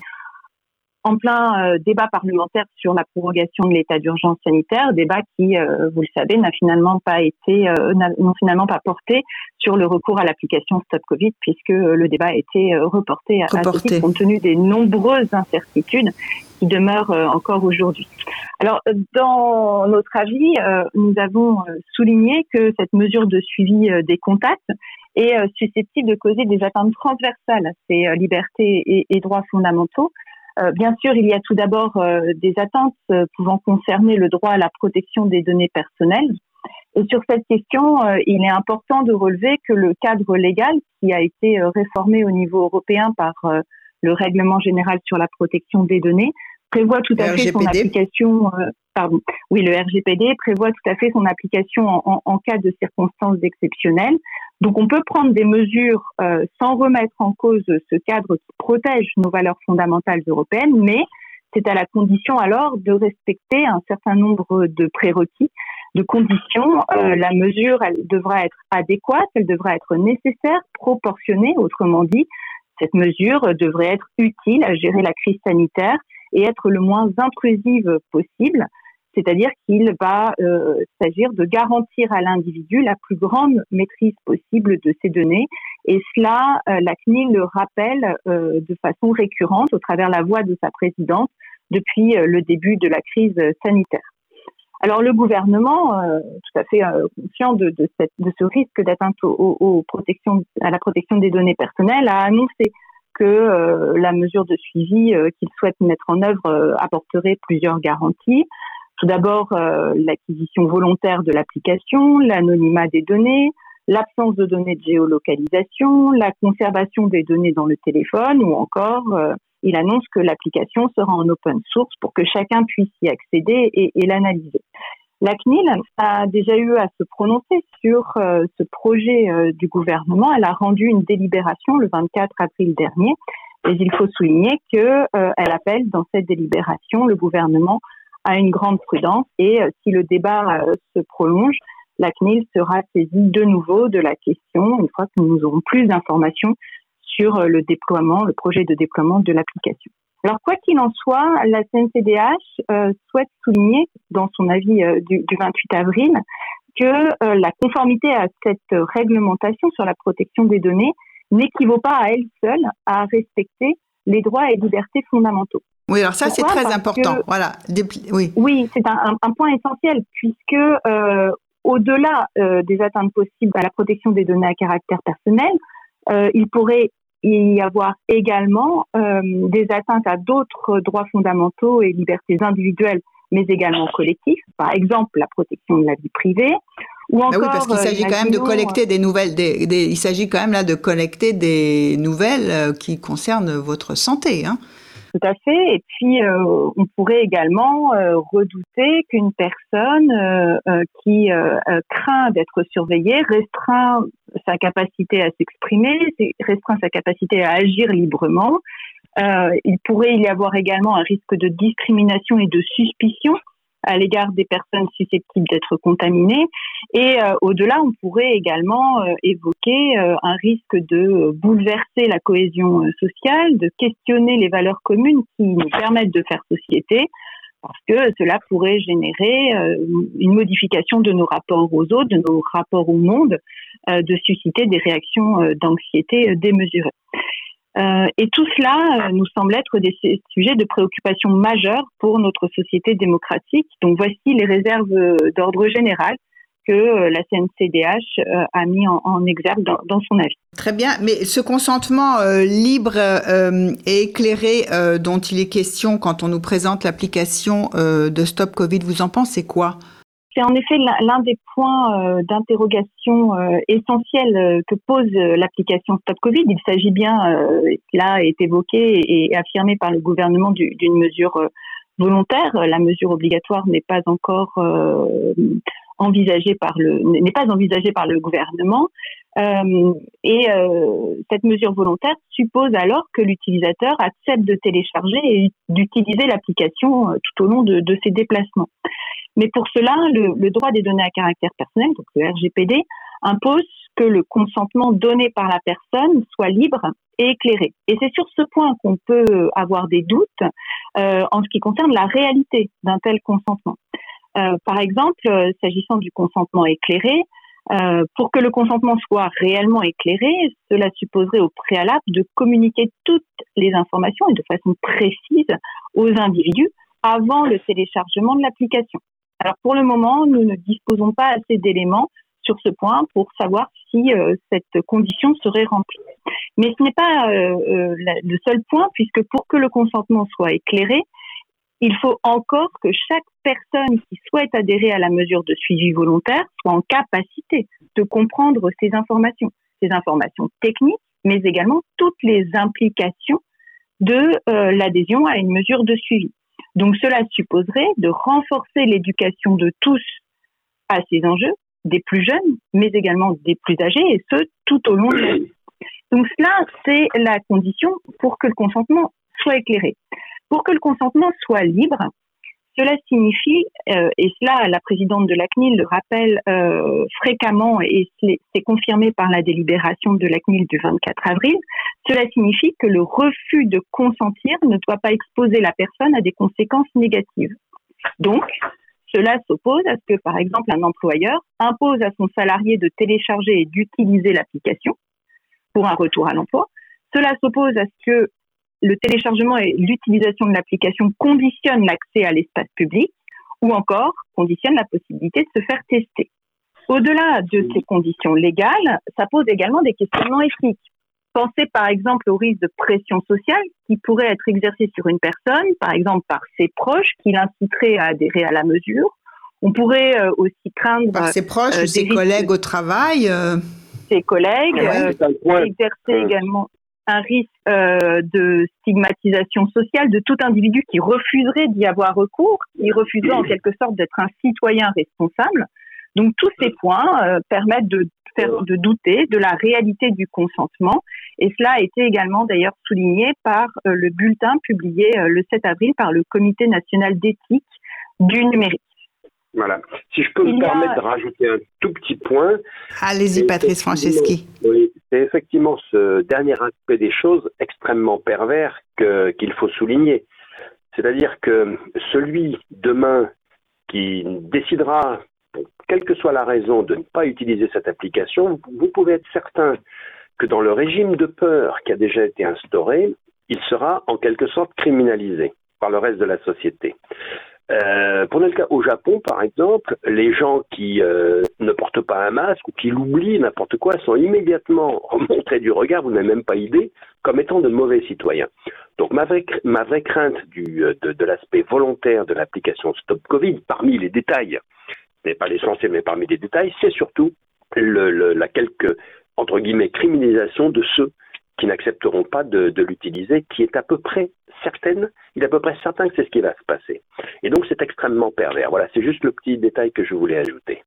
Speaker 3: en plein euh, débat parlementaire sur la prorogation de l'état d'urgence sanitaire, débat qui, euh, vous le savez, n'a finalement pas été, euh, n'ont finalement pas porté sur le recours à l'application Stop Covid, puisque le débat a été reporté, reporté. à compte tenu des nombreuses incertitudes qui demeurent encore aujourd'hui. Alors, dans notre avis, nous avons souligné que cette mesure de suivi des contacts est susceptible de causer des atteintes transversales à ces libertés et, et droits fondamentaux, euh, bien sûr, il y a tout d'abord euh, des atteintes euh, pouvant concerner le droit à la protection des données personnelles. Et sur cette question, il est important de relever que le cadre légal qui a été réformé au niveau européen par le règlement général sur la protection des données prévoit tout à fait son application. Oui, le RGPD prévoit tout à fait son application en, en cas de circonstances exceptionnelles. Donc on peut prendre des mesures euh, sans remettre en cause ce cadre qui protège nos valeurs fondamentales européennes, mais c'est à la condition alors de respecter un certain nombre de prérequis, de conditions. Euh, la mesure, elle devra être adéquate, elle devra être nécessaire, proportionnée, autrement dit, cette mesure devrait être utile à gérer la crise sanitaire et être le moins intrusive possible c'est-à-dire qu'il va euh, s'agir de garantir à l'individu la plus grande maîtrise possible de ses données. Et cela, euh, la CNIL le rappelle euh, de façon récurrente au travers la voix de sa présidente depuis le début de la crise sanitaire. Alors le gouvernement, tout à fait conscient de, ce risque d'atteinte à la protection des données personnelles, a annoncé que la mesure de suivi qu'il souhaite mettre en œuvre apporterait plusieurs garanties. Tout d'abord, euh, l'acquisition volontaire de l'application, l'anonymat des données, l'absence de données de géolocalisation, la conservation des données dans le téléphone ou encore, euh, il annonce que l'application sera en open source pour que chacun puisse y accéder et, l'analyser. La CNIL a déjà eu à se prononcer sur euh, ce projet du gouvernement. Elle a rendu une délibération le 24 avril dernier Mais il faut souligner qu'elle elle appelle dans cette délibération le gouvernement à une grande prudence et si le débat se prolonge, la CNIL sera saisie de nouveau de la question une fois que nous aurons plus d'informations sur euh, le déploiement, le projet de déploiement de l'application. Alors quoi qu'il en soit, la CNCDH euh, souhaite souligner dans son avis euh, du, 28 avril que la conformité à cette réglementation sur la protection des données n'équivaut pas à elle seule à respecter les droits et libertés fondamentaux.
Speaker 2: Oui, alors ça c'est très important. voilà.
Speaker 3: oui, oui c'est un, un, point essentiel puisque au-delà euh, des atteintes possibles à la protection des données à caractère personnel, euh, il pourrait y avoir également euh, des atteintes à d'autres droits fondamentaux et libertés individuelles, mais également collectifs. Par exemple, la protection de la vie privée.
Speaker 2: Ou encore, ah oui, parce qu'il s'agit quand même de collecter des nouvelles. il s'agit quand même là de collecter des nouvelles qui concernent votre santé. Hein.
Speaker 3: Tout à fait. Et puis, euh, on pourrait également euh, redouter qu'une personne euh, qui craint d'être surveillée restreint sa capacité à s'exprimer, restreint sa capacité à agir librement. il pourrait y avoir également un risque de discrimination et de suspicion à l'égard des personnes susceptibles d'être contaminées. Et euh, au-delà, on pourrait également euh, évoquer euh, un risque de bouleverser la cohésion sociale, de questionner les valeurs communes qui nous permettent de faire société, parce que cela pourrait générer une modification de nos rapports aux autres, de nos rapports au monde, de susciter des réactions d'anxiété démesurées. Euh, et tout cela euh, nous semble être des sujets de préoccupation majeure pour notre société démocratique. Donc voici les réserves euh, d'ordre général que la CNCDH a mis en, exergue dans, son avis.
Speaker 2: Très bien, mais ce consentement libre et éclairé dont il est question quand on nous présente l'application de Stop Covid, vous en pensez quoi?
Speaker 3: C'est en effet l'un des points euh, d'interrogation euh, essentiels euh, que pose l'application Stop Covid. Il s'agit bien, cela est évoqué et affirmé par le gouvernement d'une mesure volontaire. La mesure obligatoire n'est pas encore envisagée par le n'est pas envisagée par le gouvernement. et cette mesure volontaire suppose alors que l'utilisateur accepte de télécharger et d'utiliser l'application tout au long de ses déplacements. Mais pour cela, le, droit des données à caractère personnel, donc le RGPD, impose que le consentement donné par la personne soit libre et éclairé. Et c'est sur ce point qu'on peut avoir des doutes euh, en ce qui concerne la réalité d'un tel consentement. Euh, par exemple, euh, s'agissant du consentement éclairé, pour que le consentement soit réellement éclairé, cela supposerait au préalable de communiquer toutes les informations et de façon précise aux individus avant le téléchargement de l'application. Alors pour le moment, nous ne disposons pas assez d'éléments sur ce point pour savoir si euh, cette condition serait remplie. Mais ce n'est pas euh, euh, le seul point, puisque pour que le consentement soit éclairé, il faut encore que chaque personne qui souhaite adhérer à la mesure de suivi volontaire soit en capacité de comprendre ces informations, ces informations techniques, mais également toutes les implications de l'adhésion à une mesure de suivi. Donc cela supposerait de renforcer l'éducation de tous à ces enjeux, des plus jeunes, mais également des plus âgés, et ce, tout au long de la vie. Donc cela, c'est la condition pour que le consentement soit éclairé. Pour que le consentement soit libre, cela signifie, euh, et cela la présidente de la CNIL le rappelle euh, fréquemment et c'est confirmé par la délibération de la CNIL du 24 avril, cela signifie que le refus de consentir ne doit pas exposer la personne à des conséquences négatives. Donc, cela s'oppose à ce que, par exemple, un employeur impose à son salarié de télécharger et d'utiliser l'application pour un retour à l'emploi. Cela s'oppose à ce que le téléchargement et l'utilisation de l'application conditionnent l'accès à l'espace public ou encore conditionnent la possibilité de se faire tester. Au-delà de ces conditions légales, ça pose également des questionnements éthiques. Pensez par exemple au risque de pression sociale qui pourrait être exercée sur une personne, par exemple par ses proches, qui l'inciteraient à adhérer à la mesure. On pourrait euh, aussi craindre...
Speaker 2: Par ses proches ou euh, ses collègues au travail euh.
Speaker 3: Ses collègues, exercer également un risque de stigmatisation sociale de tout individu qui refuserait d'y avoir recours, qui refuserait en quelque sorte d'être un citoyen responsable. Donc tous ces points permettent de de douter de la réalité du consentement Et cela a été également d'ailleurs souligné par le bulletin publié le 7 avril par le Comité national d'éthique du numérique.
Speaker 1: Voilà. Si je peux me permettre de rajouter un tout petit point.
Speaker 2: Allez-y, Patrice Franceschi.
Speaker 1: Oui, c'est effectivement ce dernier aspect des choses extrêmement pervers qu'il faut souligner. C'est-à-dire que celui demain qui décidera, quelle que soit la raison, de ne pas utiliser cette application, vous pouvez être certain que dans le régime de peur qui a déjà été instauré, il sera en quelque sorte criminalisé par le reste de la société. Euh, pour le cas au Japon, par exemple, les gens qui euh, ne portent pas un masque ou qui l'oublient, n'importe quoi, sont immédiatement remontés du regard, vous n'avez même pas idée, comme étant de mauvais citoyens. Donc ma vraie, ma vraie crainte du, euh, de, de l'aspect volontaire de l'application Stop Covid, parmi les détails, ce n'est pas l'essentiel, mais parmi les détails, c'est surtout le, le, la quelque, entre guillemets, criminalisation de ceux qui n'accepteront pas de, l'utiliser, qui est à peu près certaine, il est à peu près certain que c'est ce qui va se passer. Et donc c'est extrêmement pervers. Voilà, c'est juste le petit détail que je voulais ajouter.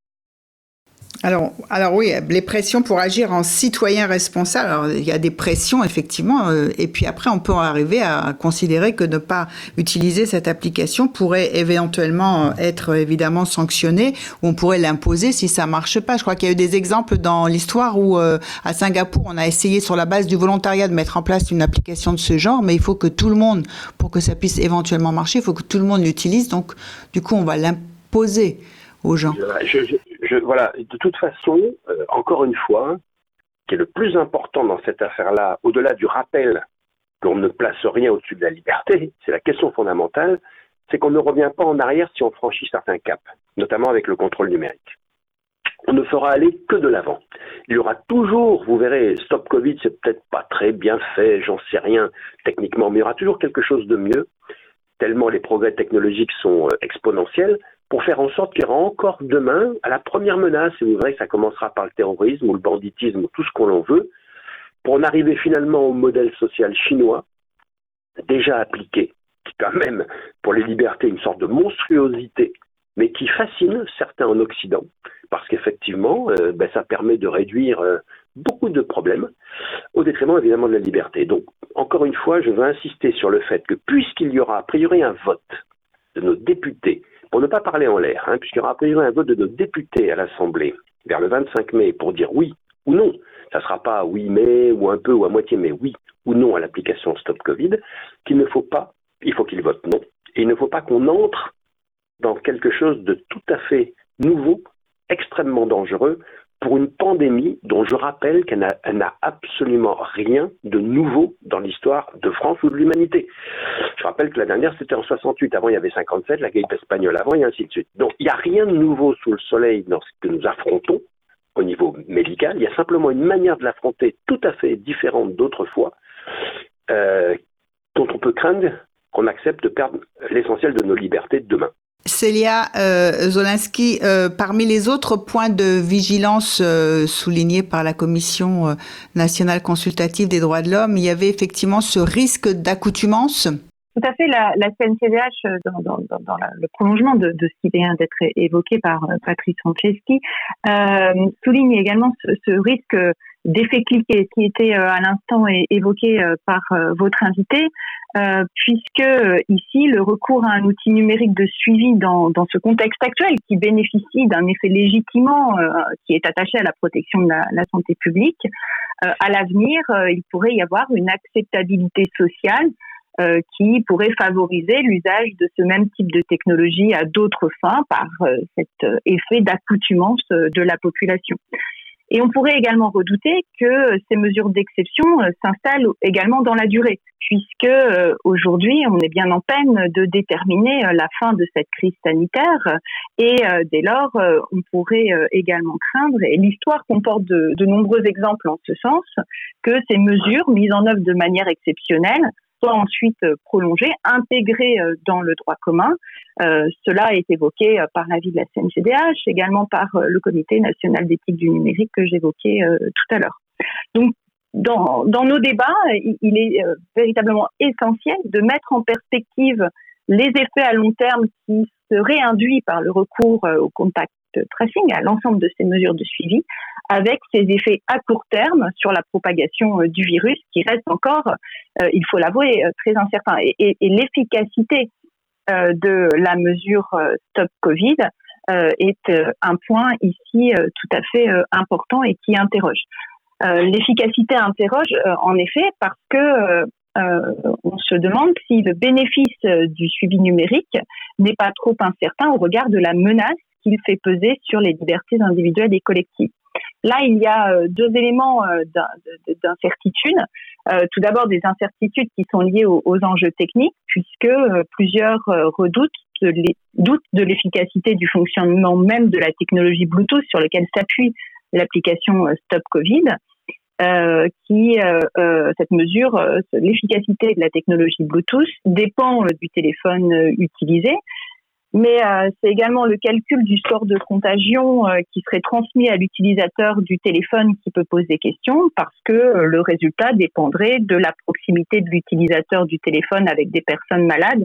Speaker 2: Alors, alors oui, les pressions pour agir en citoyen responsable. Alors, il y a des pressions effectivement, euh, et puis après, on peut arriver à considérer que ne pas utiliser cette application pourrait éventuellement être évidemment sanctionné, ou on pourrait l'imposer si ça marche pas. Je crois qu'il y a eu des exemples dans l'histoire où euh, à Singapour, on a essayé sur la base du volontariat de mettre en place une application de ce genre, mais il faut que tout le monde, pour que ça puisse éventuellement marcher, il faut que tout le monde l'utilise. Donc, du coup, on va l'imposer
Speaker 1: voilà, de toute façon, euh, encore une fois, qui est le plus important dans cette affaire-là, au-delà du rappel qu'on ne place rien au-dessus de la liberté, c'est la question fondamentale, c'est qu'on ne revient pas en arrière si on franchit certains caps, notamment avec le contrôle numérique. On ne fera aller que de l'avant. Il y aura toujours, vous verrez, Stop Covid, c'est peut-être pas très bien fait, j'en sais rien techniquement, mais il y aura toujours quelque chose de mieux, tellement les progrès technologiques sont euh, exponentiels, pour faire en sorte qu'il y aura encore demain, à la première menace, et vous verrez que ça commencera par le terrorisme ou le banditisme ou tout ce qu'on en veut, pour en arriver finalement au modèle social chinois, déjà appliqué, qui quand même, pour les libertés, une sorte de monstruosité, mais qui fascine certains en Occident, parce qu'effectivement, euh, ben, ça permet de réduire euh, beaucoup de problèmes, au détriment évidemment de la liberté. Donc, encore une fois, je veux insister sur le fait que puisqu'il y aura a priori un vote de nos députés pour ne pas parler en l'air, hein, puisqu'il y aura a priori un vote de nos députés à l'Assemblée vers le 25 mai pour dire oui ou non. Ça ne sera pas oui mais ou un peu ou à moitié mais oui ou non à l'application Stop Covid, qu'il ne faut pas, il faut qu'il vote non. Et il ne faut pas qu'on entre dans quelque chose de tout à fait nouveau, extrêmement dangereux, pour une pandémie dont je rappelle qu'elle n'a absolument rien de nouveau dans l'histoire de France ou de l'humanité. Je rappelle que la dernière, c'était en 68. Avant, il y avait 57, la grippe espagnole avant, et ainsi de suite. Donc, il n'y a rien de nouveau sous le soleil dans ce que nous affrontons au niveau médical. Il y a simplement une manière de l'affronter tout à fait différente d'autrefois, euh, dont on peut craindre qu'on accepte de perdre l'essentiel de nos libertés demain.
Speaker 2: Célia euh, Zolinski, euh, parmi les autres points de vigilance euh, soulignés par la Commission euh, nationale consultative des droits de l'homme, il y avait effectivement ce risque d'accoutumance.
Speaker 3: Tout à fait. La, CNCDH, dans, le prolongement de, ce qui vient d'être évoqué par Patrice Franceschi, souligne également ce risque d'effet cliqué qui était à l'instant évoqué par votre invité. Euh, puisque euh, ici, le recours à un outil numérique de suivi dans, ce contexte actuel qui bénéficie d'un effet légitimant euh, qui est attaché à la protection de la, la santé publique, à l'avenir, il pourrait y avoir une acceptabilité sociale qui pourrait favoriser l'usage de ce même type de technologie à d'autres fins par cet effet d'accoutumance de la population. Et on pourrait également redouter que ces mesures d'exception euh, s'installent également dans la durée, puisque euh, aujourd'hui, on est bien en peine de déterminer euh, la fin de cette crise sanitaire. Et dès lors, on pourrait également craindre, et l'histoire comporte de, de nombreux exemples en ce sens, que ces mesures mises en œuvre de manière exceptionnelle soit ensuite euh, prolongé, intégré euh, dans le droit commun. Euh, cela est évoqué par l'avis de la CNCDH, également par le Comité national d'éthique du numérique que j'évoquais tout à l'heure. Donc, dans, nos débats, il est véritablement essentiel de mettre en perspective les effets à long terme qui seraient induits par le recours au contact tracing, à l'ensemble de ces mesures de suivi, avec ses effets à court terme sur la propagation du virus, qui reste encore, il faut l'avouer, très incertain. Et, l'efficacité de la mesure Stop Covid est un point ici tout à fait important et qui interroge. L'efficacité interroge en effet parce que euh, on se demande si le bénéfice euh, du suivi numérique n'est pas trop incertain au regard de la menace qu'il fait peser sur les libertés individuelles et collectives. Là, il y a euh, deux éléments d'incertitude. tout d'abord, des incertitudes qui sont liées aux, enjeux techniques, puisque plusieurs redoutent doutent de l'efficacité du fonctionnement même de la technologie Bluetooth sur laquelle s'appuie l'application Stop Covid. Euh, qui euh, euh, cette mesure, l'efficacité de la technologie Bluetooth dépend du téléphone utilisé, mais c'est également le calcul du sort de contagion qui serait transmis à l'utilisateur du téléphone qui peut poser question parce que le résultat dépendrait de la proximité de l'utilisateur du téléphone avec des personnes malades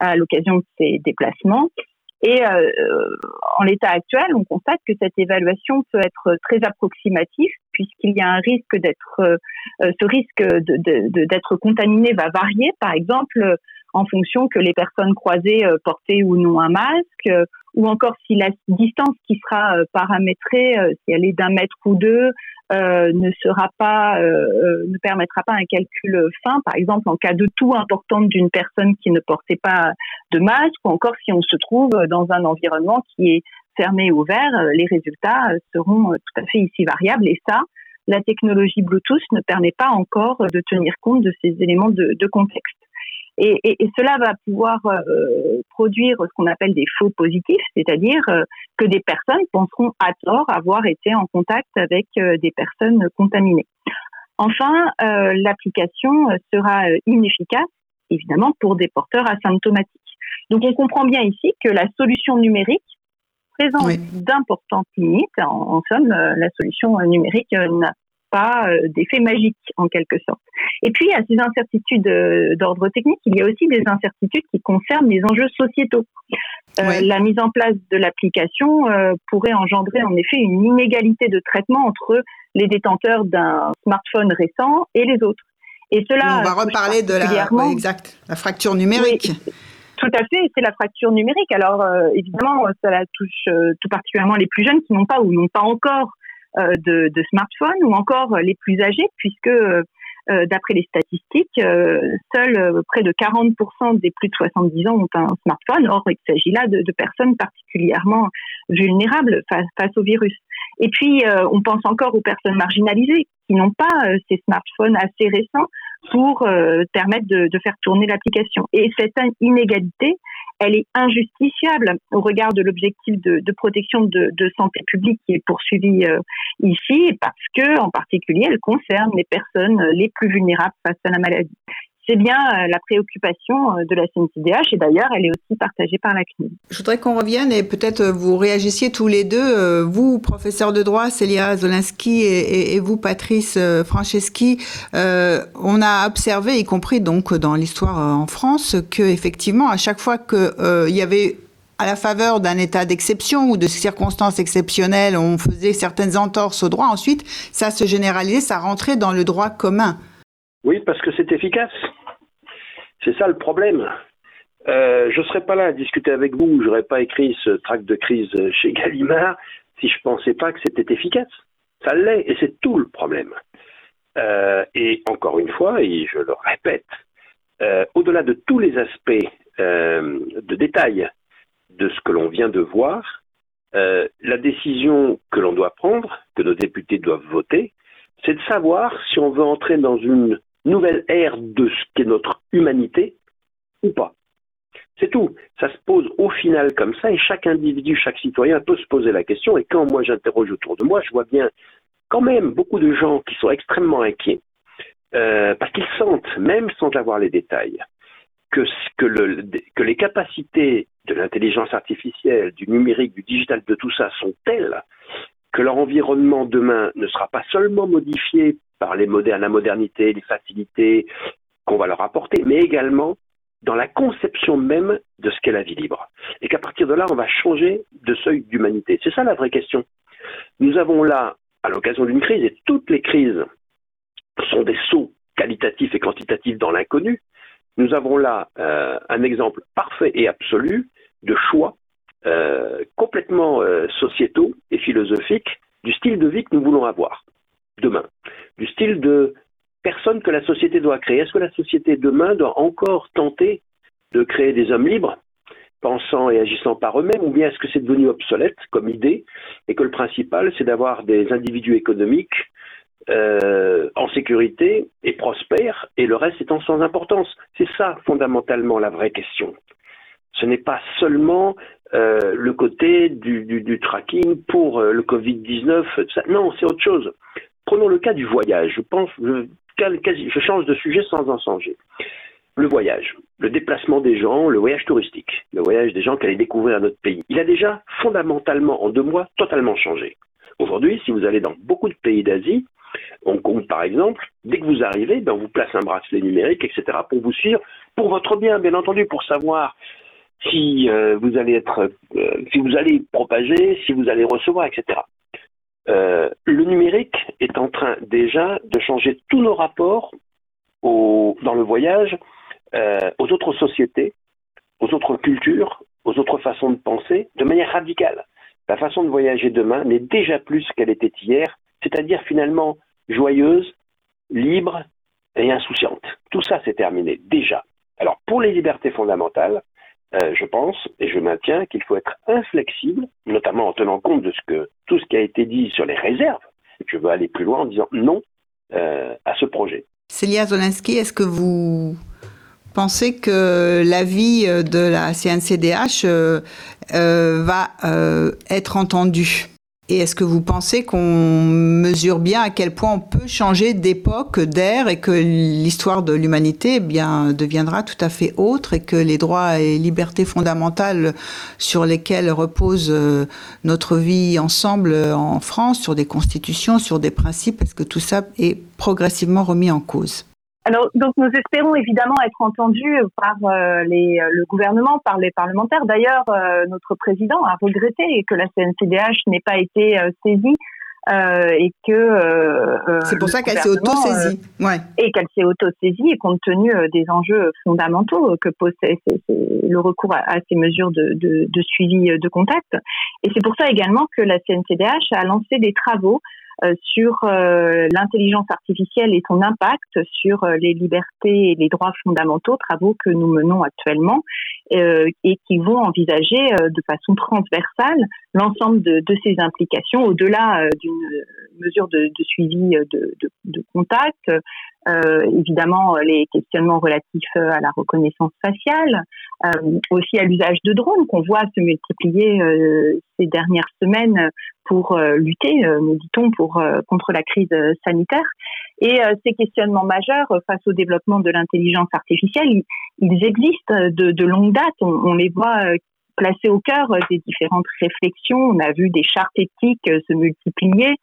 Speaker 3: à l'occasion de ces déplacements. Et en l'état actuel, on constate que cette évaluation peut être très approximative puisqu'il y a un risque d'être, euh, ce risque d'être contaminé va varier, par exemple en fonction que les personnes croisées euh, portaient ou non un masque, ou encore si la distance qui sera paramétrée, si elle est d'un mètre ou deux, euh, ne euh, euh, permettra pas un calcul fin, par exemple en cas de tout importante d'une personne qui ne portait pas de masque, ou encore si on se trouve dans un environnement qui est fermé ou ouvert, les résultats seront tout à fait ici variables. Et ça, la technologie Bluetooth ne permet pas encore de tenir compte de ces éléments de, contexte. Et, cela va pouvoir euh, produire ce qu'on appelle des faux positifs, c'est-à-dire euh, que des personnes penseront à tort avoir été en contact avec euh, des personnes contaminées. Enfin, l'application sera inefficace, évidemment, pour des porteurs asymptomatiques. Donc on comprend bien ici que la solution numérique présente d'importantes limites. En, en, somme, la solution numérique n'a pas euh, d'effet magique en quelque sorte. Et puis à ces incertitudes euh, d'ordre technique, il y a aussi des incertitudes qui concernent les enjeux sociétaux. Euh, la mise en place de l'application pourrait engendrer en effet une inégalité de traitement entre les détenteurs d'un smartphone récent et les autres.
Speaker 2: Et cela. On va reparler de la, exact, la fracture numérique.
Speaker 3: Tout à fait, c'est la fracture numérique. Alors évidemment, ça touche tout particulièrement les plus jeunes qui n'ont pas ou n'ont pas encore euh, de, smartphones ou encore les plus âgés, puisque euh, d'après les statistiques, euh, seuls près de 40% des plus de 70 ans ont un smartphone. Or, il s'agit là de, personnes particulièrement vulnérables face au virus. Et puis, on pense encore aux personnes marginalisées qui n'ont pas ces smartphones assez récents pour permettre de, de, faire tourner l'application. Et cette inégalité, elle est injusticiable au regard de l'objectif de, protection de, santé publique qui est poursuivi euh, ici, parce que, en particulier, elle concerne les personnes les plus vulnérables face à la maladie c'est bien euh, la préoccupation euh, de la CNCDH et d'ailleurs elle est aussi partagée par la CNIL.
Speaker 2: Je voudrais qu'on revienne et peut-être euh, vous réagissiez tous les deux, vous professeur de droit Célia Zolinski et, vous Patrice Franceschi, on a observé, y compris donc dans l'histoire en France, que effectivement à chaque fois qu'il y avait à la faveur d'un état d'exception ou de circonstances exceptionnelles, on faisait certaines entorses au droit, ensuite ça se généralisait, ça rentrait dans le droit commun.
Speaker 1: Oui, parce que c'est efficace. C'est ça le problème. Euh, je ne serais pas là à discuter avec vous, je n'aurais pas écrit ce tract de crise chez Gallimard si je ne pensais pas que c'était efficace. Ça l'est, et c'est tout le problème. Euh, et encore une fois, et je le répète, euh, au-delà de tous les aspects de détail de ce que l'on vient de voir, la décision que l'on doit prendre, que nos députés doivent voter, c'est de savoir si on veut entrer dans une nouvelle ère de ce qu'est notre humanité ou pas. C'est tout. Ça se pose au final comme ça et chaque individu, chaque citoyen peut se poser la question. Et quand moi j'interroge autour de moi, je vois bien quand même beaucoup de gens qui sont extrêmement inquiets euh, parce qu'ils sentent, même sans avoir les détails, que, que, le, que les capacités de l'intelligence artificielle, du numérique, du digital, de tout ça sont telles que leur environnement demain ne sera pas seulement modifié par les la modernité, les facilités qu'on va leur apporter, mais également dans la conception même de ce qu'est la vie libre. Et qu'à partir de là, on va changer de seuil d'humanité. C'est ça la vraie question. Nous avons là, à l'occasion d'une crise, et toutes les crises sont des sauts qualitatifs et quantitatifs dans l'inconnu, nous avons là euh, un exemple parfait et absolu de choix euh, complètement euh, sociétaux et philosophiques du style de vie que nous voulons avoir demain, du style de personne que la société doit créer. Est-ce que la société demain doit encore tenter de créer des hommes libres, pensant et agissant par eux-mêmes, ou bien est-ce que c'est devenu obsolète comme idée et que le principal, c'est d'avoir des individus économiques euh, en sécurité et prospères, et le reste étant sans importance? C'est ça fondamentalement la vraie question. Ce n'est pas seulement euh, le côté du, tracking pour euh, le Covid-19. Non, c'est autre chose. Prenons le cas du voyage. Je pense, je, change de sujet sans en changer. Le voyage, le déplacement des gens, le voyage touristique, le voyage des gens qui allaient découvrir notre pays. Il a déjà fondamentalement, en deux mois, totalement changé. Aujourd'hui, si vous allez dans beaucoup de pays d'Asie, Hong Kong par exemple, dès que vous arrivez, ben, on vous place un bracelet numérique, etc., pour vous suivre, pour votre bien, bien entendu, pour savoir si euh, vous allez être, euh, si vous allez propager, si vous allez recevoir, etc. Euh, le numérique est en train déjà de changer tous nos rapports au, dans le voyage euh, aux autres sociétés, aux autres cultures, aux autres façons de penser, de manière radicale. La façon de voyager demain n'est déjà plus ce qu'elle était hier, c'est-à-dire finalement joyeuse, libre et insouciante. Tout ça, c'est terminé déjà. Alors, pour les libertés fondamentales, euh, je pense et je maintiens qu'il faut être inflexible, notamment en tenant compte de ce que tout ce qui a été dit sur les réserves. Je veux aller plus loin en disant non euh, à ce projet.
Speaker 2: Célia Zolinsky, est-ce que vous pensez que l'avis de la CNCDH euh, euh, va euh, être entendu? Et est-ce que vous pensez qu'on mesure bien à quel point on peut changer d'époque, d'ère, et que l'histoire de l'humanité eh bien deviendra tout à fait autre, et que les droits et libertés fondamentales sur lesquels repose euh, notre vie ensemble en France, sur des constitutions, sur des principes, est-ce que tout ça est progressivement remis en cause?
Speaker 3: Alors, donc, nous espérons évidemment être entendus par euh, les, le gouvernement, par les parlementaires. D'ailleurs, euh, notre président a regretté que la CNCDH n'ait pas été euh, saisie euh, et que
Speaker 2: c'est pour ça qu'elle s'est auto-saisie, ouais.
Speaker 3: et qu'elle s'est auto-saisie et compte tenu des enjeux fondamentaux que pose le recours à, à ces mesures de, de, de, suivi de contact. Et c'est pour ça également que la CNCDH a lancé des travaux euh, sur euh, l'intelligence artificielle et son impact sur euh, les libertés et les droits fondamentaux, travaux que nous menons actuellement et qui vont envisager de façon transversale l'ensemble de, ces implications au-delà d'une mesure de, suivi de, contact, euh, évidemment les questionnements relatifs à la reconnaissance faciale, euh, aussi à l'usage de drones qu'on voit se multiplier euh, ces dernières semaines pour lutter, nous dit-on, pour contre la crise sanitaire. Et ces questionnements majeurs face au développement de l'intelligence artificielle, ils, existent de, de longue date. On, on les voit placé au cœur euh, des différentes réflexions. On a vu des chartes éthiques euh, se multiplier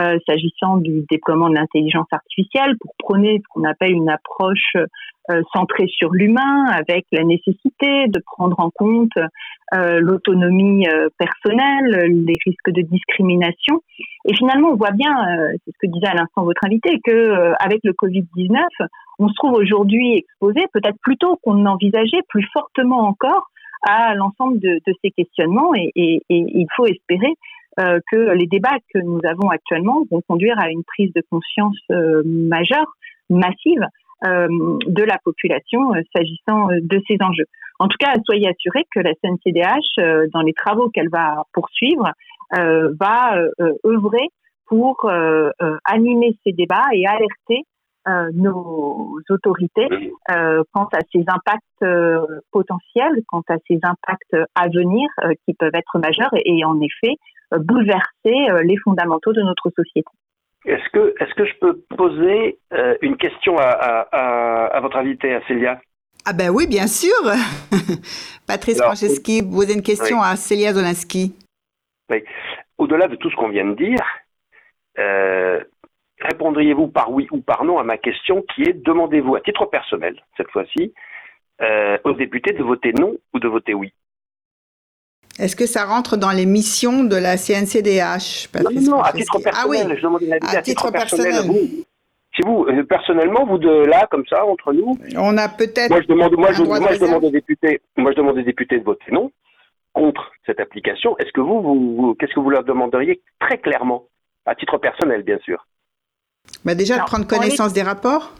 Speaker 3: euh, s'agissant du déploiement de l'intelligence artificielle pour prôner ce qu'on appelle une approche euh, centrée sur l'humain, avec la nécessité de prendre en compte euh, l'autonomie personnelle, les risques de discrimination. Et finalement, on voit bien, c'est ce que disait à l'instant votre invité, que avec le Covid-19, on se trouve aujourd'hui exposé, peut-être plus tôt qu'on n'envisageait, plus fortement encore, à l'ensemble de, de, ces questionnements et, et, et, il faut espérer euh, que les débats que nous avons actuellement vont conduire à une prise de conscience euh, majeure, massive euh, de la population euh, s'agissant euh, de ces enjeux. En tout cas, soyez assurés que la CNCDH, dans les travaux qu'elle va poursuivre, va œuvrer pour animer ces débats et alerter euh, nos autorités euh, quant à ces impacts euh, potentiels, quant à ces impacts à venir qui peuvent être majeurs et, en effet bouleverser les fondamentaux de notre société.
Speaker 1: Est-ce que, est que je peux poser une question à, à, à, votre invité, à Célia?
Speaker 2: Ah ben oui, bien sûr. Patrice Franceschi, vous avez une question oui. à Célia Zolinski.
Speaker 1: Oui. Au-delà de tout ce qu'on vient de dire, euh, répondriez-vous par oui ou par non à ma question qui est demandez-vous à titre personnel, cette fois-ci, euh, aux députés de voter non ou de voter oui?
Speaker 2: Est-ce que ça rentre dans les missions de la CNCDH
Speaker 1: Non, non, à titre personnel. Ah, oui. Je demande une à, à, titre, personnel. Vous, si vous, euh, personnellement, vous deux là, comme ça, entre nous.
Speaker 2: On a peut-être.
Speaker 1: Moi, je demande, moi, je, moi, je demande aux députés, moi, je demande aux députés de voter non contre cette application. Est-ce que vous, vous, qu'est-ce que vous leur demanderiez très clairement, à titre personnel, bien sûr?
Speaker 2: Bah Déjà, de prendre connaissance des rapports.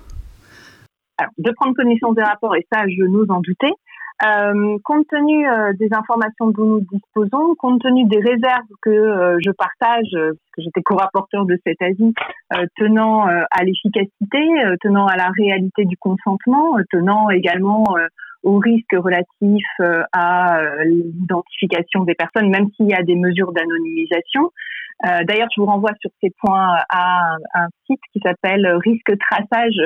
Speaker 3: Alors, de prendre connaissance des rapports, et ça, je nous en doutais. Euh, compte tenu euh, des informations dont nous disposons, compte tenu des réserves que euh, je partage, euh, parce que j'étais co-rapporteur de cet avis, tenant à l'efficacité, tenant à la réalité du consentement, tenant également aux risques relatifs à l'identification des personnes, même s'il y a des mesures d'anonymisation. D'ailleurs, je vous renvoie sur ces points à un, site qui s'appelle Risque Traçage,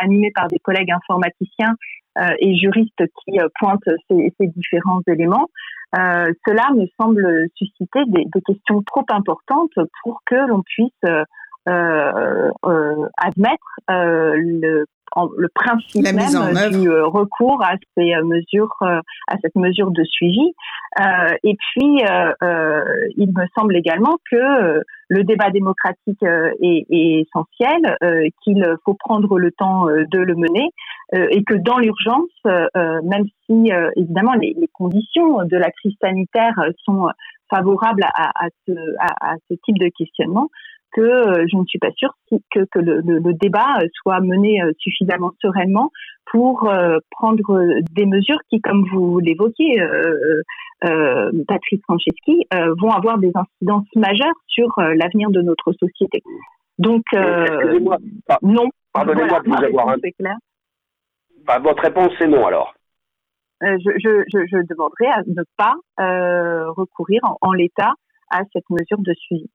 Speaker 3: animé par des collègues informaticiens euh, et juristes qui euh, pointent ces, différents éléments. Euh, cela me semble susciter des, des, questions trop importantes pour que l'on puisse euh, admettre le le principe même du euh, recours à ces euh, mesures, euh, à cette mesure de suivi. et puis, il me semble également que le débat démocratique est, essentiel, qu'il faut prendre le temps de le mener, et que dans l'urgence, même si évidemment les, conditions de la crise sanitaire sont favorables à, à, ce, à, ce, type de questionnement, que euh, je ne suis pas sûre que, que le, le, débat soit mené euh, suffisamment sereinement pour euh, prendre des mesures qui, comme vous l'évoquiez, euh, Patrice Franceschi, vont avoir des incidences majeures sur l'avenir de notre société. Donc, non.
Speaker 1: Pardonnez-moi de vous avoir un... clair. Bah, votre réponse, c'est non alors.
Speaker 3: je, je, je, demanderai à ne pas recourir en l'état à cette mesure de suivi.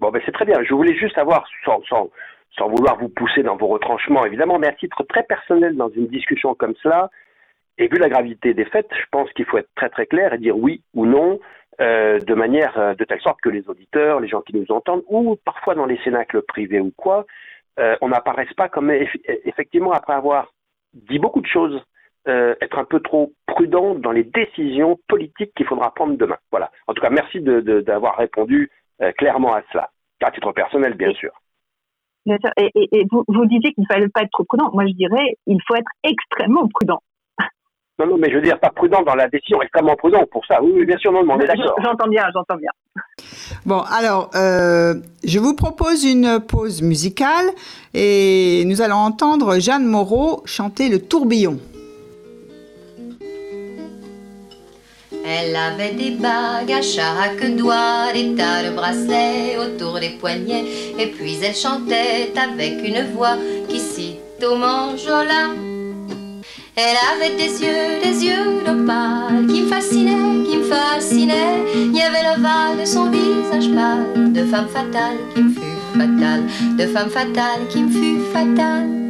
Speaker 1: Bon, ben c'est très bien. Je voulais juste avoir, sans, sans, sans vouloir vous pousser dans vos retranchements, évidemment, mais à titre très personnel dans une discussion comme cela, et vu la gravité des faits, je pense qu'il faut être très très clair et dire oui ou non, euh, de manière euh, de telle sorte que les auditeurs, les gens qui nous entendent, ou parfois dans les cénacles privés ou quoi, euh, on n'apparaisse pas comme effectivement après avoir dit beaucoup de choses, être un peu trop prudent dans les décisions politiques qu'il faudra prendre demain. Voilà. En tout cas, merci d'avoir de, répondu euh, clairement à cela, à titre personnel, bien sûr.
Speaker 3: Bien sûr. Et, et, vous, vous disiez qu'il ne fallait pas être trop prudent. Moi, je dirais il faut être extrêmement prudent.
Speaker 1: Non, non, mais je veux dire, pas prudent dans la décision, extrêmement prudent pour ça. Oui, oui bien sûr, non, on est d'accord.
Speaker 3: J'entends bien, j'entends bien.
Speaker 2: Bon, alors, euh, je vous propose une pause musicale et nous allons entendre Jeanne Moreau chanter Le tourbillon.
Speaker 4: Elle avait des bagues à chaque doigt, des tas de bracelets autour des poignets, et puis elle chantait avec une voix qui cite au manjola. Elle avait des yeux, des yeux d'opale qui me fascinaient, qui me fascinaient. Il y avait l'ovale de son visage pâle, de femme fatale qui me fut fatale, de femme fatale qui me fut fatale.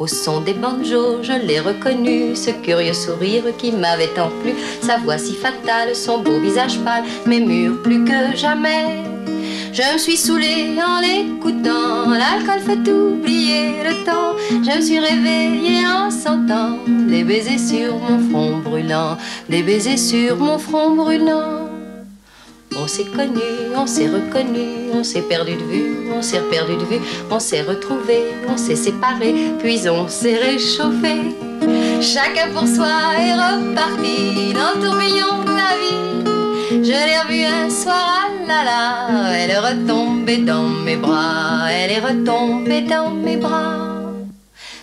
Speaker 4: Au son des banjos, je l'ai reconnu, ce curieux sourire qui m'avait tant plu, sa voix si fatale, son beau visage pâle, mais mûr plus que jamais. Je me suis saoulée en l'écoutant, l'alcool fait oublier le temps. Je me suis réveillée en sentant des baisers sur mon front brûlant, des baisers sur mon front brûlant. On s'est connu, on s'est reconnu, on s'est perdu de vue, on s'est perdu de vue, on s'est retrouvé, on s'est séparé, puis on s'est réchauffé. Chacun pour soi est reparti dans le tourbillon de la vie. Je l'ai revue un soir, ah là là, elle est retombée dans mes bras, elle est retombée dans mes bras.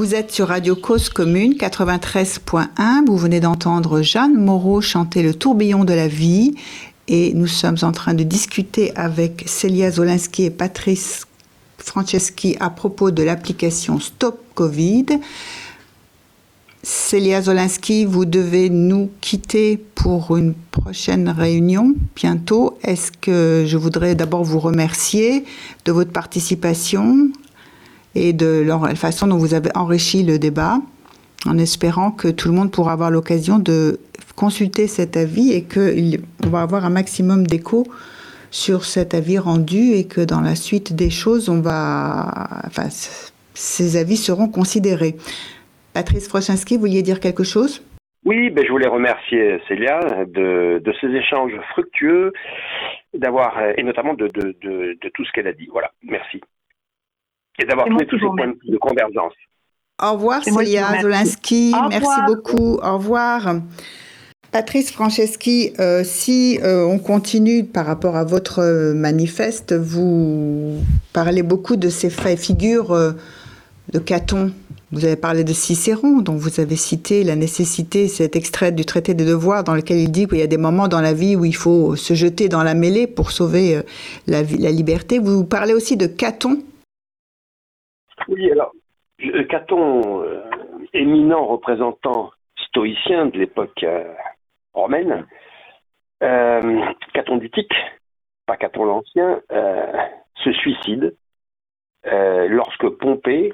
Speaker 2: Vous êtes sur Radio Cause Commune 93.1. Vous venez d'entendre Jeanne Moreau chanter Le tourbillon de la vie. Et nous sommes en train de discuter avec Célia Zolinski et Patrice Franceschi à propos de l'application Stop Covid. Célia Zolinski, vous devez nous quitter pour une prochaine réunion bientôt. Est-ce que je voudrais d'abord vous remercier de votre participation et de la façon dont vous avez enrichi le débat, en espérant que tout le monde pourra avoir l'occasion de consulter cet avis et qu'on va avoir un maximum d'écho sur cet avis rendu et que dans la suite des choses, ces avis seront considérés. Patrice Frochinski, vous vouliez dire quelque chose?
Speaker 1: Oui, ben, je voulais remercier Célia de, ces échanges fructueux, et notamment de tout ce qu'elle a dit. Voilà, merci et d'avoir trouvé tous ces points de convergence.
Speaker 2: Au revoir Célia Zolinski, merci beaucoup, au revoir. Patrice Franceschi, euh, si euh, on continue par rapport à votre manifeste, vous parlez beaucoup de ces faits figures euh, de Caton. Vous avez parlé de Cicéron, dont vous avez cité la nécessité, cet extrait du traité des devoirs dans lequel il dit qu'il y a des moments dans la vie où il faut se jeter dans la mêlée pour sauver la, la liberté. Vous parlez aussi de Caton,
Speaker 1: oui, alors, Caton, euh, éminent représentant stoïcien de l'époque euh, romaine, euh, Caton d'Utique, pas Caton l'Ancien, se suicide lorsque Pompée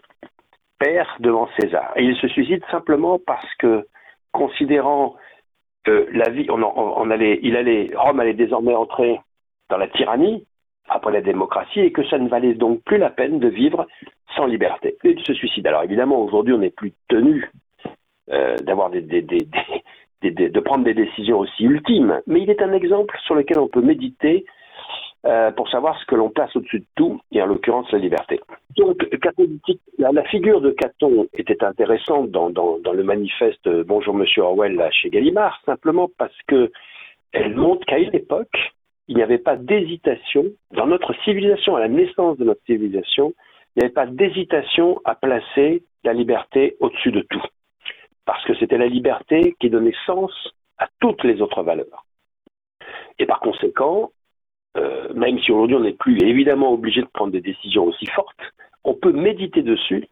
Speaker 1: perd devant César. Et il se suicide simplement parce que, considérant que la vie, on allait, il allait, Rome allait désormais entrer dans la tyrannie, après la démocratie et que ça ne valait donc plus la peine de vivre sans liberté et de se suicide. Alors évidemment, aujourd'hui, on n'est plus tenu euh, d'avoir des, de prendre des décisions aussi ultimes, mais il est un exemple sur lequel on peut méditer euh, pour savoir ce que l'on place au-dessus de tout, et en l'occurrence la liberté. Donc, la, figure de Caton était intéressante dans, dans, dans le manifeste Bonjour Monsieur Orwell chez Gallimard, simplement parce que elle montre qu'à une époque, il n'y avait pas d'hésitation dans notre civilisation, à la naissance de notre civilisation, il n'y avait pas d'hésitation à placer la liberté au-dessus de tout. Parce que c'était la liberté qui donnait sens à toutes les autres valeurs. Et par conséquent, euh, même si aujourd'hui on n'est plus évidemment obligé de prendre des décisions aussi fortes, on peut méditer dessus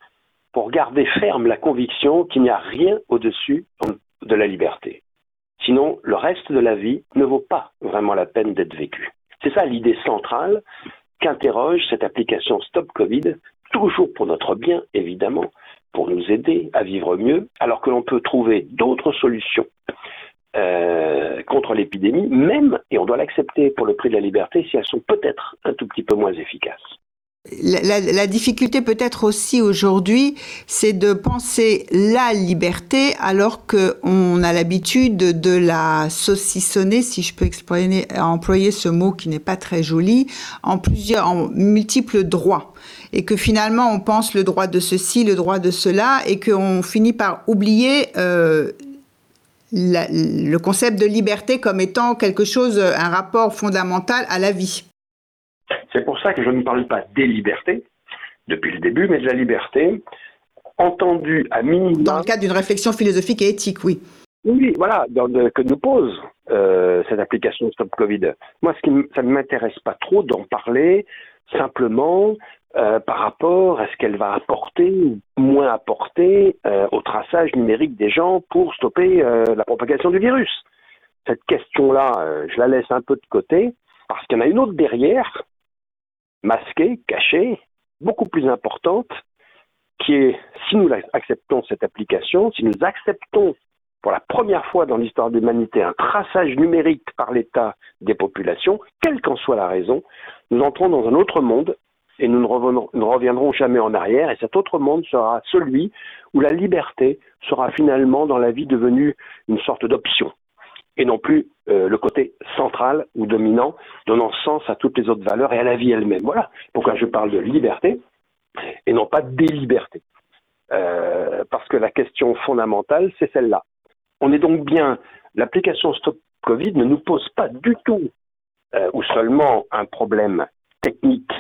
Speaker 1: pour garder ferme la conviction qu'il n'y a rien au-dessus de la liberté. Sinon, le reste de la vie ne vaut pas vraiment la peine d'être vécu. C'est ça l'idée centrale qu'interroge cette application Stop Covid, toujours pour notre bien, évidemment, pour nous aider à vivre mieux, alors que l'on peut trouver d'autres solutions euh, contre l'épidémie, même, et on doit l'accepter pour le prix de la liberté, si elles sont peut-être un tout petit peu moins efficaces.
Speaker 2: La, difficulté peut-être aussi aujourd'hui, c'est de penser la liberté alors qu'on a l'habitude de la saucissonner, si je peux employer ce mot qui n'est pas très joli, en plusieurs, en multiples droits. Et que finalement on pense le droit de ceci, le droit de cela, et qu'on finit par oublier euh, le concept de liberté comme étant quelque chose, un rapport fondamental à la vie.
Speaker 1: C'est pour ça que je ne parle pas des libertés depuis le début, mais de la liberté entendue à minimum.
Speaker 2: Dans le cadre d'une réflexion philosophique et éthique, oui.
Speaker 1: Oui, voilà, que nous pose euh, cette application Stop Covid. Moi, ce qui ça ne m'intéresse pas trop d'en parler simplement euh, par rapport à ce qu'elle va apporter ou moins apporter euh, au traçage numérique des gens pour stopper la propagation du virus. Cette question-là, je la laisse un peu de côté parce qu'il y en a une autre derrière masquée, cachée, beaucoup plus importante, qui est, si nous acceptons cette application, si nous acceptons pour la première fois dans l'histoire de l'humanité un traçage numérique par l'État des populations, quelle qu'en soit la raison, nous entrons dans un autre monde et nous ne, ne reviendrons jamais en arrière. Et cet autre monde sera celui où la liberté sera finalement dans la vie devenue une sorte d'option et non plus euh, le côté central ou dominant, donnant sens à toutes les autres valeurs et à la vie elle-même. Voilà pourquoi je parle de liberté et non pas des libertés. Euh, parce que la question fondamentale, c'est celle-là. On est donc bien, l'application Stop Covid ne nous pose pas du tout euh, ou seulement un problème technique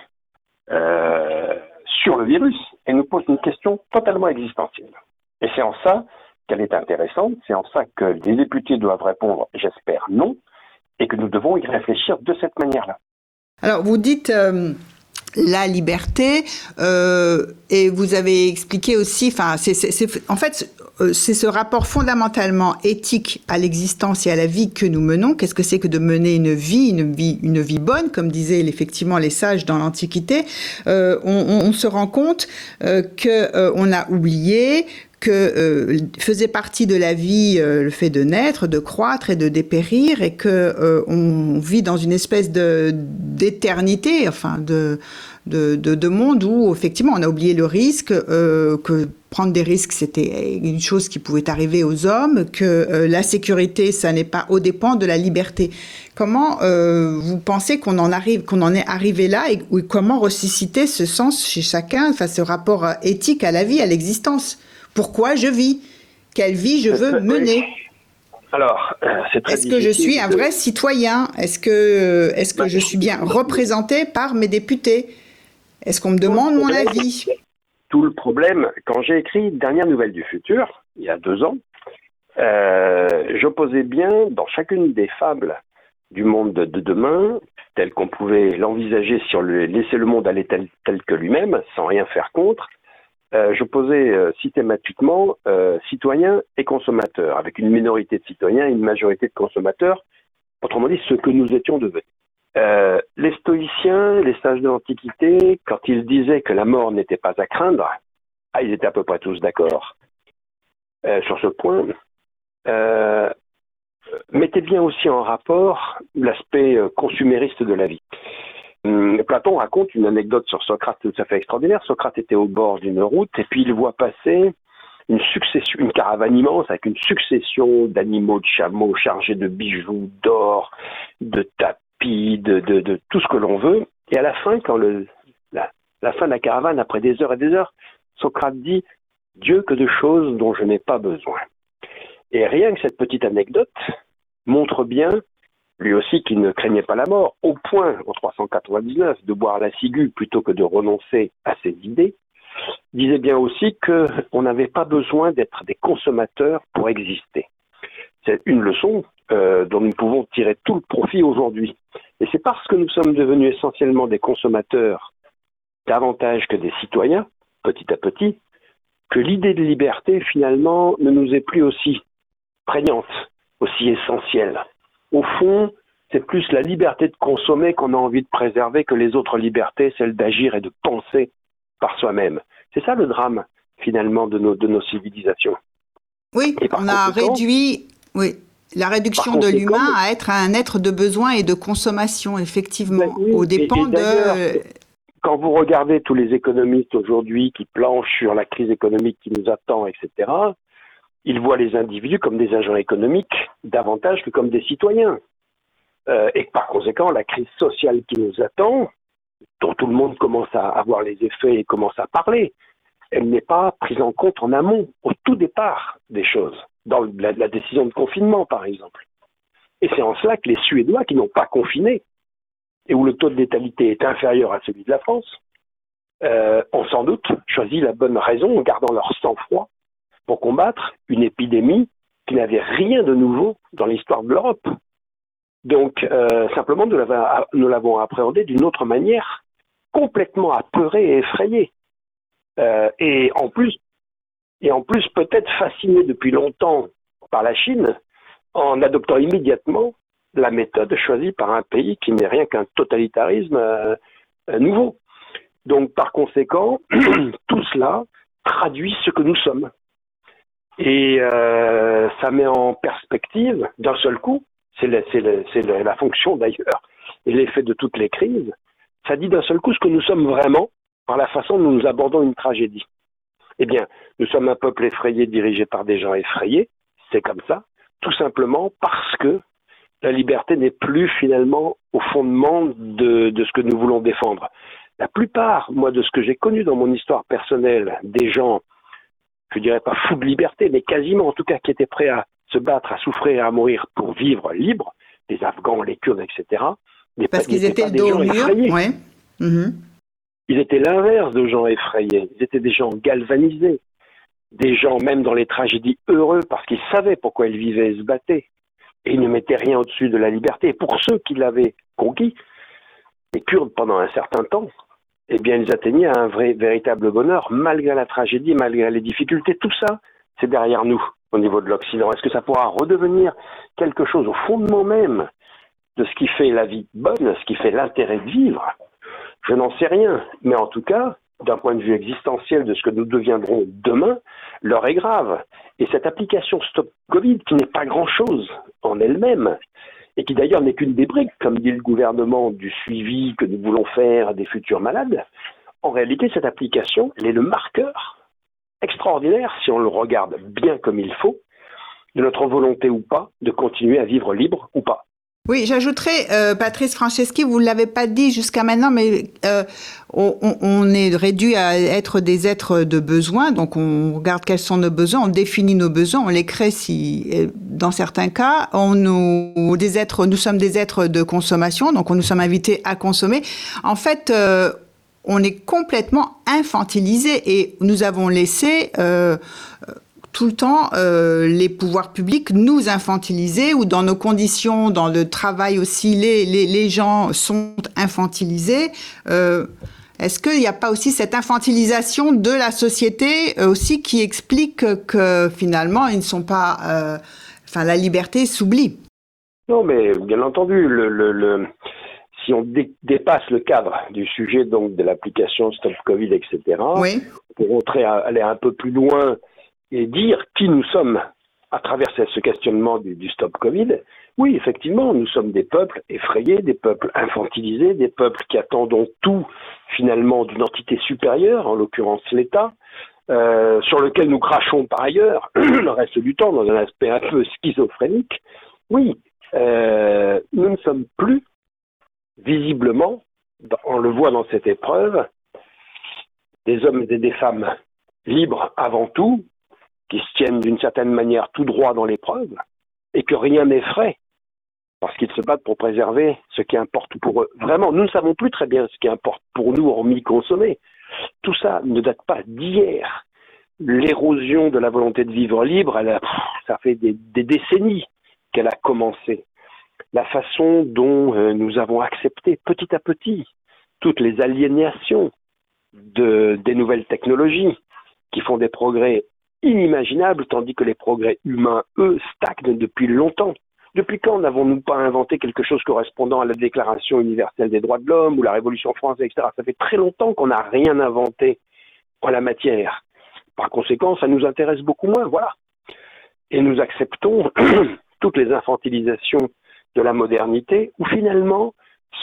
Speaker 1: sur le virus, Elle nous pose une question totalement existentielle. Et c'est en ça qu'elle est intéressante, c'est en ça que les députés doivent répondre, j'espère, non, et que nous devons y réfléchir de cette manière-là.
Speaker 2: Alors, vous dites euh, la liberté, euh, et vous avez expliqué aussi, enfin, en fait, euh, c'est ce rapport fondamentalement éthique à l'existence et à la vie que nous menons. Qu'est-ce que c'est que de mener une vie, une vie, une vie bonne, comme disaient effectivement les sages dans l'Antiquité? On, se rend compte que on a oublié que euh, faisait partie de la vie euh, le fait de naître, de croître et de dépérir, et que euh, on vit dans une espèce de d'éternité, enfin de, de, de monde où effectivement on a oublié le risque, que prendre des risques c'était une chose qui pouvait arriver aux hommes, que la sécurité ça n'est pas au dépend de la liberté. Comment vous pensez qu'on en arrive, qu'on en est arrivé là, et, et comment ressusciter ce sens chez chacun, enfin ce rapport éthique à la vie, à l'existence? Pourquoi je vis, quelle vie je veux mener?
Speaker 1: Alors, euh, c'est très
Speaker 2: Est-ce que je suis un vrai citoyen? Est-ce que, est-ce que bah, je suis bien représenté par mes députés? Est-ce qu'on me demande mon avis?
Speaker 1: Tout le problème, quand j'ai écrit Dernière nouvelle du futur, il y a deux ans, euh, j'opposais bien dans chacune des fables du monde de, demain, tel qu'on pouvait l'envisager si on laissait le monde aller tel que lui-même, sans rien faire contre, euh, je posais euh, systématiquement euh, citoyens et consommateurs, avec une minorité de citoyens et une majorité de consommateurs, autrement dit ce que nous étions devenus. les stoïciens, les sages de l'Antiquité, quand ils disaient que la mort n'était pas à craindre, ah, ils étaient à peu près tous d'accord sur ce point. mettez bien aussi en rapport l'aspect consumériste de la vie. Hum, Platon raconte une anecdote sur Socrate tout à fait extraordinaire. Socrate était au bord d'une route et puis il voit passer une succession, une caravane immense avec une succession d'animaux, de chameaux chargés de bijoux, d'or, de tapis, de, de, de, tout ce que l'on veut. Et à la fin, quand le, la, la fin de la caravane, après des heures et des heures, Socrate dit Dieu que de choses dont je n'ai pas besoin. Et rien que cette petite anecdote montre bien lui aussi qui ne craignait pas la mort, au point, en 399, de boire la ciguë plutôt que de renoncer à ses idées, disait bien aussi qu'on n'avait pas besoin d'être des consommateurs pour exister. C'est une leçon euh, dont nous pouvons tirer tout le profit aujourd'hui. Et c'est parce que nous sommes devenus essentiellement des consommateurs davantage que des citoyens, petit à petit, que l'idée de liberté, finalement, ne nous est plus aussi prégnante, aussi essentielle au fond, c'est plus la liberté de consommer qu'on a envie de préserver que les autres libertés, celle d'agir et de penser par soi-même. C'est ça le drame, finalement, de nos, de nos civilisations.
Speaker 2: Oui, on a réduit oui, la réduction de l'humain à être un être de besoin et de consommation, effectivement, ben au dépend de...
Speaker 1: Quand vous regardez tous les économistes aujourd'hui qui planchent sur la crise économique qui nous attend, etc., ils voient les individus comme des agents économiques davantage que comme des citoyens. Euh, et par conséquent, la crise sociale qui nous attend, dont tout le monde commence à avoir les effets et commence à parler, elle n'est pas prise en compte en amont, au tout départ des choses, dans la, décision de confinement par exemple. Et c'est en cela que les Suédois qui n'ont pas confiné, et où le taux de létalité est inférieur à celui de la France, euh, ont sans doute choisi la bonne raison en gardant leur sang-froid pour combattre une épidémie qui n'avait rien de nouveau dans l'histoire de l'Europe. Donc, euh, simplement, nous l'avons appréhendé d'une autre manière, complètement apeuré et effrayé. Euh, et en plus, et en plus peut-être fasciné depuis longtemps par la Chine, en adoptant immédiatement la méthode choisie par un pays qui n'est rien qu'un totalitarisme euh, nouveau. Donc, par conséquent, tout cela traduit ce que nous sommes. Et euh, ça met en perspective, d'un seul coup, c'est la, fonction d'ailleurs, et l'effet de toutes les crises, ça dit d'un seul coup ce que nous sommes vraiment par la façon dont nous abordons une tragédie. Eh bien, nous sommes un peuple effrayé dirigé par des gens effrayés, c'est comme ça, tout simplement parce que la liberté n'est plus finalement au fondement de, de ce que nous voulons défendre. La plupart, moi, de ce que j'ai connu dans mon histoire personnelle, des gens je dirais pas fou de liberté, mais quasiment en tout cas qui étaient prêts à se battre, à souffrir et à mourir pour vivre libre, les Afghans, les Kurdes, etc.
Speaker 2: Parce qu'ils étaient dos au mur, ouais. Mhm.
Speaker 1: Ils étaient l'inverse de gens effrayés. Ils étaient des gens galvanisés. Des gens, même dans les tragédies, heureux parce qu'ils savaient pourquoi ils vivaient et se battaient. Et ils ne mettaient rien au-dessus de la liberté. Et pour ceux qui l'avaient conquis, les Kurdes, pendant un certain temps, eh bien, ils atteignaient un vrai, véritable bonheur, malgré la tragédie, malgré les difficultés. Tout ça, c'est derrière nous, au niveau de l'Occident. Est-ce que ça pourra redevenir quelque chose au fondement même de ce qui fait la vie bonne, ce qui fait l'intérêt de vivre? Je n'en sais rien. Mais en tout cas, d'un point de vue existentiel de ce que nous deviendrons demain, l'heure est grave. Et cette application Stop Covid, qui n'est pas grand-chose en elle-même, et qui d'ailleurs n'est qu'une des briques, comme dit le gouvernement, du suivi que nous voulons faire des futurs malades, en réalité, cette application, elle est le marqueur extraordinaire, si on le regarde bien comme il faut, de notre volonté ou pas de continuer à vivre libre ou pas.
Speaker 2: Oui, j'ajouterais, euh, Patrice Franceschi, vous ne l'avez pas dit jusqu'à maintenant, mais euh, on, est réduit à être des êtres de besoin, donc on regarde quels sont nos besoins, on définit nos besoins, on les crée si, euh, dans certains cas, on nous, des êtres, nous sommes des êtres de consommation, donc on nous sommes invités à consommer. En fait, on est complètement infantilisé et nous avons laissé tout le temps euh, les pouvoirs publics nous infantiliser ou dans nos conditions, dans le travail aussi, les, les, les gens sont infantilisés. Euh, Est-ce qu'il n'y a pas aussi cette infantilisation de la société euh, aussi qui explique que finalement ils ne sont pas, enfin la liberté s'oublie?
Speaker 1: Non, mais bien entendu, le, le, le si on dé dépasse le cadre du sujet donc de l'application Stop Covid, etc.,
Speaker 2: oui.
Speaker 1: pour à, aller un peu plus loin et dire qui nous sommes à travers ce questionnement du, stop Covid, oui, effectivement, nous sommes des peuples effrayés, des peuples infantilisés, des peuples qui attendons tout finalement d'une entité supérieure, en l'occurrence l'État, euh, sur lequel nous crachons par ailleurs le reste du temps dans un aspect un peu schizophrénique. Oui, euh, nous ne sommes plus visiblement, on le voit dans cette épreuve, des hommes et des femmes libres avant tout, qui se tiennent d'une certaine manière tout droit dans l'épreuve, et que rien n'effraie, parce qu'ils se battent pour préserver ce qui importe pour eux. Vraiment, nous ne savons plus très bien ce qui importe pour nous, hormis consommer. Tout ça ne date pas d'hier. L'érosion de la volonté de vivre libre, ça fait des, décennies qu'elle a commencé. La façon dont euh, nous avons accepté petit à petit toutes les aliénations de, des nouvelles technologies qui font des progrès inimaginables, tandis que les progrès humains, eux, stagnent depuis longtemps. Depuis quand n'avons-nous pas inventé quelque chose correspondant à la Déclaration universelle des droits de l'homme ou la Révolution française, etc. Ça fait très longtemps qu'on n'a rien inventé en la matière. Par conséquent, ça nous intéresse beaucoup moins, voilà. Et nous acceptons toutes les infantilisations de la modernité, où finalement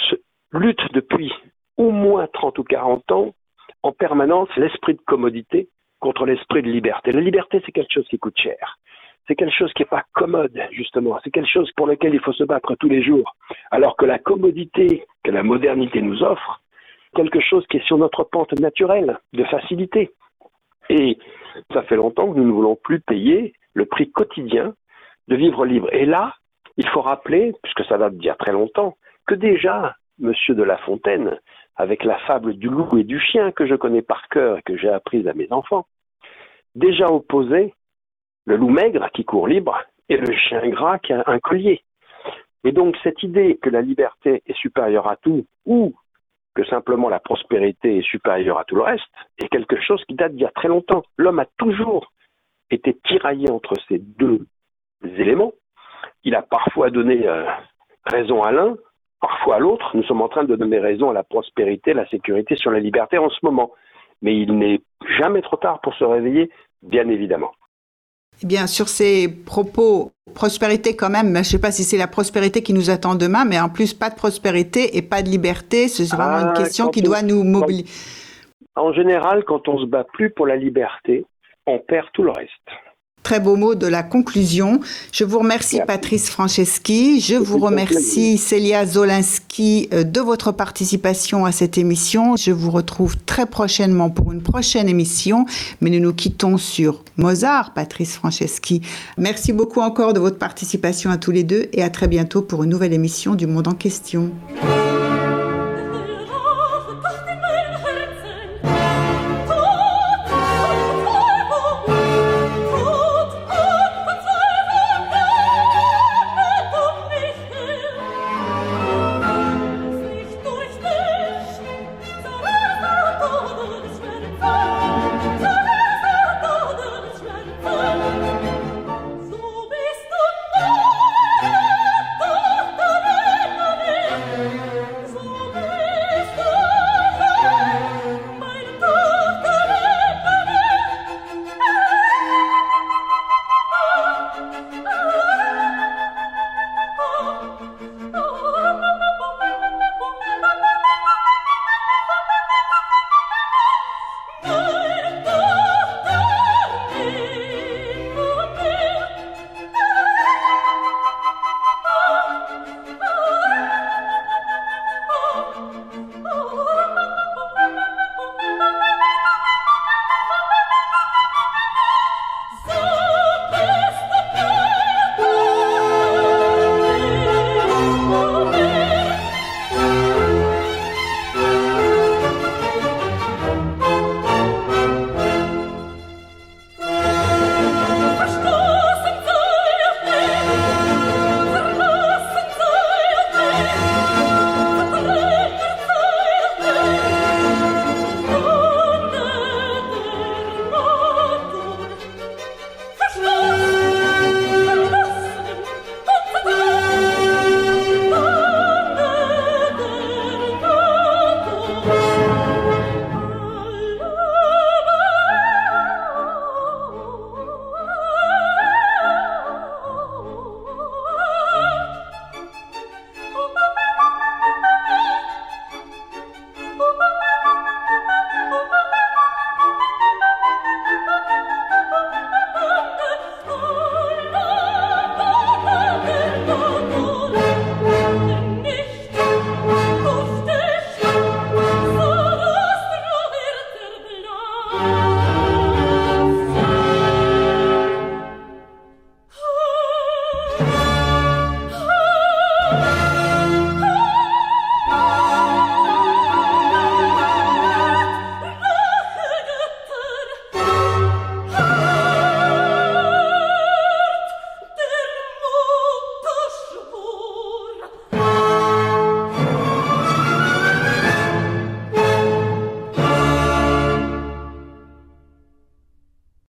Speaker 1: se lutte depuis au moins 30 ou 40 ans en permanence l'esprit de commodité contre l'esprit de liberté. La liberté, c'est quelque chose qui coûte cher. C'est quelque chose qui n'est pas commode, justement. C'est quelque chose pour lequel il faut se battre tous les jours. Alors que la commodité que la modernité nous offre, quelque chose qui est sur notre pente naturelle de facilité. Et ça fait longtemps que nous ne voulons plus payer le prix quotidien de vivre libre. Et là, il faut rappeler, puisque ça date d'il y a très longtemps, que déjà, Monsieur de La Fontaine, avec la fable du loup et du chien que je connais par cœur et que j'ai apprise à mes enfants, déjà opposait le loup maigre qui court libre et le chien gras qui a un collier. Et donc cette idée que la liberté est supérieure à tout ou que simplement la prospérité est supérieure à tout le reste est quelque chose qui date d'il y a très longtemps. L'homme a toujours été tiraillé entre ces deux éléments. Il a parfois donné euh, raison à l'un, parfois à l'autre. Nous sommes en train de donner raison à la prospérité, la sécurité sur la liberté en ce moment. Mais il n'est jamais trop tard pour se réveiller, bien évidemment.
Speaker 2: Eh bien, sur ces propos, prospérité quand même, je ne sais pas si c'est la prospérité qui nous attend demain, mais en plus, pas de prospérité et pas de liberté, c'est vraiment ah, une question qui on, doit nous mobiliser.
Speaker 1: En général, quand on se bat plus pour la liberté, on perd tout le reste.
Speaker 2: Très beau mot de la conclusion. Je vous remercie Merci. Patrice Franceschi. Je vous remercie Célia Zolinski de votre participation à cette émission. Je vous retrouve très prochainement pour une prochaine émission, mais nous nous quittons sur Mozart, Patrice Franceschi. Merci beaucoup encore de votre participation à tous les deux et à très bientôt pour une nouvelle émission du Monde en question.